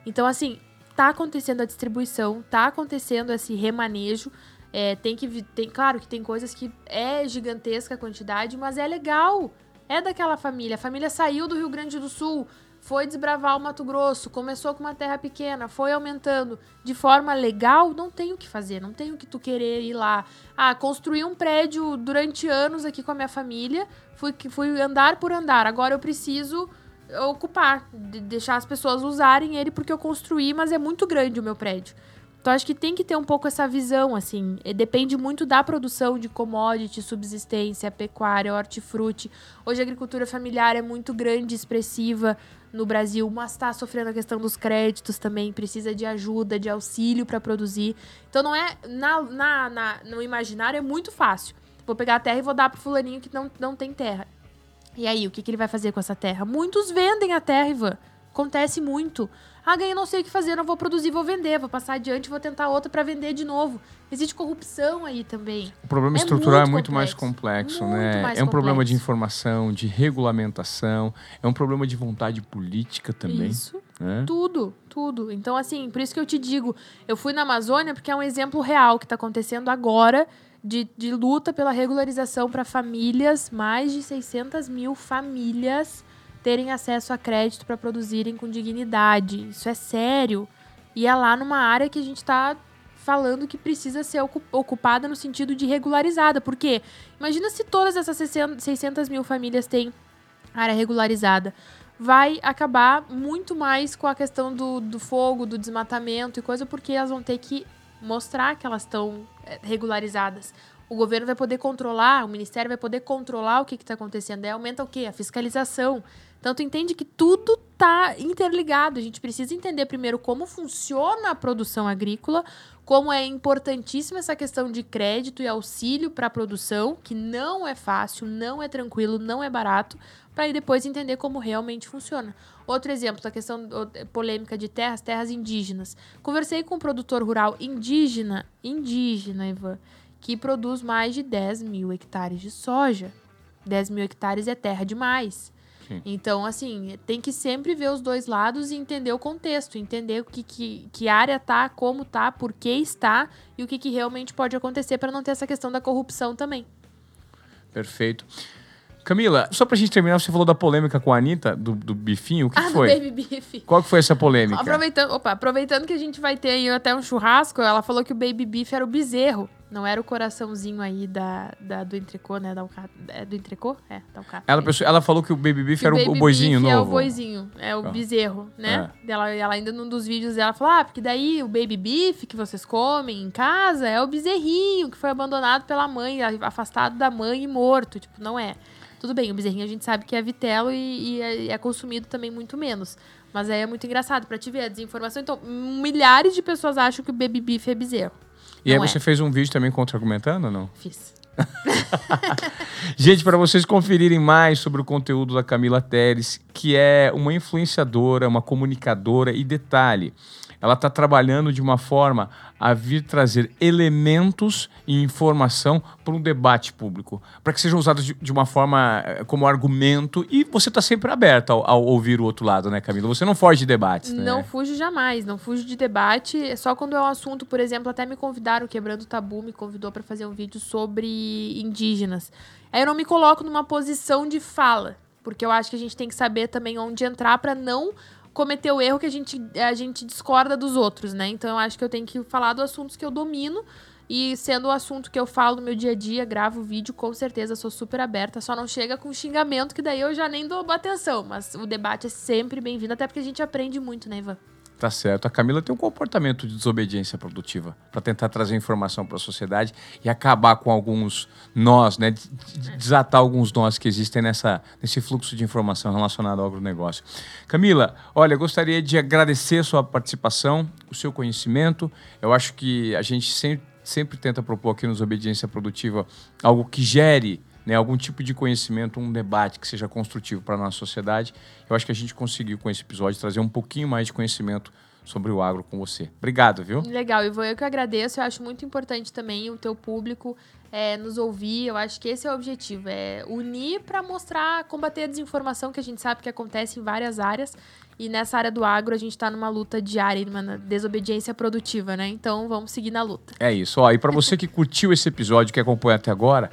Então, assim, tá acontecendo a distribuição, tá acontecendo esse remanejo. É, tem que tem claro que tem coisas que é gigantesca a quantidade, mas é legal. É daquela família. A família saiu do Rio Grande do Sul, foi desbravar o Mato Grosso, começou com uma terra pequena, foi aumentando de forma legal, não tem o que fazer, não tem o que tu querer ir lá. Ah, construí um prédio durante anos aqui com a minha família, fui, fui andar por andar, agora eu preciso ocupar, de deixar as pessoas usarem ele porque eu construí, mas é muito grande o meu prédio. Então acho que tem que ter um pouco essa visão, assim. Depende muito da produção de commodity, subsistência, pecuária, hortifruti. Hoje a agricultura familiar é muito grande, expressiva no Brasil, mas está sofrendo a questão dos créditos também, precisa de ajuda, de auxílio para produzir. Então não é. Na, na, na, no imaginário é muito fácil. Vou pegar a terra e vou dar pro fulaninho que não, não tem terra. E aí, o que, que ele vai fazer com essa terra? Muitos vendem a terra, Ivan. Acontece muito. Ah, ganhei, não sei o que fazer, não vou produzir, vou vender, vou passar adiante, vou tentar outra para vender de novo. Existe corrupção aí também. O problema é estrutural muito é muito complexo. mais complexo, muito né? Mais é um complexo. problema de informação, de regulamentação, é um problema de vontade política também. Isso. Né? Tudo, tudo. Então, assim, por isso que eu te digo, eu fui na Amazônia porque é um exemplo real que está acontecendo agora de, de luta pela regularização para famílias, mais de 600 mil famílias terem acesso a crédito para produzirem com dignidade. Isso é sério. E é lá numa área que a gente está falando que precisa ser ocupada no sentido de regularizada. Porque imagina se todas essas 600 mil famílias têm área regularizada. Vai acabar muito mais com a questão do, do fogo, do desmatamento e coisa, porque elas vão ter que mostrar que elas estão eh, regularizadas. O governo vai poder controlar, o ministério vai poder controlar o que está acontecendo. Aí aumenta o quê? A fiscalização. Então, tu entende que tudo está interligado. A gente precisa entender primeiro como funciona a produção agrícola, como é importantíssima essa questão de crédito e auxílio para a produção, que não é fácil, não é tranquilo, não é barato, para depois entender como realmente funciona. Outro exemplo da questão polêmica de terras, terras indígenas. Conversei com um produtor rural indígena, indígena, Ivan, que produz mais de 10 mil hectares de soja. 10 mil hectares é terra demais. Então, assim, tem que sempre ver os dois lados e entender o contexto, entender o que, que, que área tá, como tá, por que está e o que, que realmente pode acontecer para não ter essa questão da corrupção também. Perfeito. Camila, só pra gente terminar, você falou da polêmica com a Anitta, do, do bifinho. O que, ah, que do foi? Baby Beef. Qual que foi essa polêmica? Aproveitando, opa, aproveitando que a gente vai ter aí até um churrasco, ela falou que o Baby Beef era o bezerro. Não era o coraçãozinho aí da, da do entrecô, né? Da Alca... É do entrecô? É, da Alcatra. Ela, pensou- ela falou que o Baby Beef Que era o, Baby o boizinho Beef novo. É o boizinho, é o Ah. bezerro, né? Ela, ela ainda num dos vídeos dela falou: ah, porque daí o baby beef que vocês comem em casa é o bezerrinho que foi abandonado pela mãe, afastado da mãe e morto. Tipo, não é. Tudo bem, o bezerrinho a gente sabe que é vitelo e, e é, é consumido também muito menos. Mas aí é muito engraçado pra te ver a desinformação. Então, milhares de pessoas acham que o baby beef é bezerro. E aí Não é. você fez um vídeo também contra-argumentando ou não? Fiz. Gente, para vocês conferirem mais sobre o conteúdo da Camila Teres, que é uma influenciadora, uma comunicadora e detalhe, ela está trabalhando de uma forma a vir trazer elementos e informação para um debate público, para que sejam usados de, de uma forma eh, como argumento e você está sempre aberta ao, ao ouvir o outro lado, né, Camila? Você não foge de debates, né? Não fujo jamais, não fujo de debate. É só quando é um assunto, por exemplo, até me convidaram, Quebrando o Tabu, me convidou para fazer um vídeo sobre indígenas. Aí eu não me coloco numa posição de fala, porque eu acho que a gente tem que saber também onde entrar para não cometer o erro que a gente, a gente discorda dos outros, né? Então eu acho que eu tenho que falar dos assuntos que eu domino. E sendo o assunto que eu falo no meu dia a dia, gravo vídeo, com certeza sou super aberta. Só não chega com xingamento, que daí eu já nem dou atenção. Mas o debate é sempre bem-vindo, até porque a gente aprende muito, né, Ivan? Tá certo. A Camila tem um comportamento de desobediência produtiva para tentar trazer informação para a sociedade e acabar com alguns nós, né? de- de- Desatar alguns nós que existem nessa, nesse fluxo de informação relacionado ao agronegócio. Camila, olha, gostaria de agradecer a sua participação, o seu conhecimento. Eu acho que a gente sempre, sempre tenta propor aqui nos Obediência Produtiva algo que gere né, algum tipo de conhecimento, um debate que seja construtivo para a nossa sociedade. Eu acho que a gente conseguiu, com esse episódio, trazer um pouquinho mais de conhecimento sobre o agro com você. Obrigado, viu? Legal, Ivan, eu que agradeço. Eu acho muito importante também o teu público é, nos ouvir. Eu acho que esse é o objetivo, é unir para mostrar, combater a desinformação que a gente sabe que acontece em várias áreas. E nessa área do agro a gente está numa luta diária, numa desobediência produtiva, né? Então vamos seguir na luta. É isso. Ó, e para você que curtiu esse episódio, que acompanha até agora,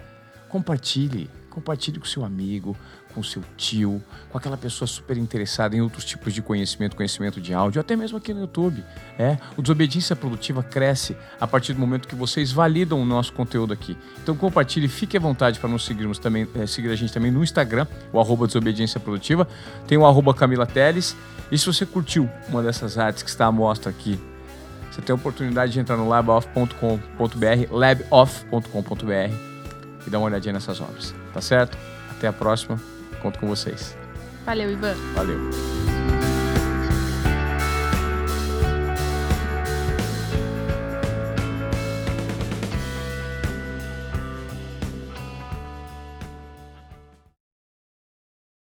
compartilhe. Compartilhe com seu amigo, com seu tio, com aquela pessoa super interessada em outros tipos de conhecimento, conhecimento de áudio, até mesmo aqui no YouTube. É, o Desobediência Produtiva cresce a partir do momento que vocês validam o nosso conteúdo aqui. Então compartilhe, fique à vontade para nos seguirmos também, é, seguir a gente também no Instagram, o arroba Desobediência Produtiva. Tem o arroba Camila Teles. E se você curtiu uma dessas artes que está à mostra aqui, você tem a oportunidade de entrar no laboff.com.br, laboff.com.br e dar uma olhadinha nessas obras, tá certo? Até a próxima, conto com vocês. Valeu, Ivan. Valeu!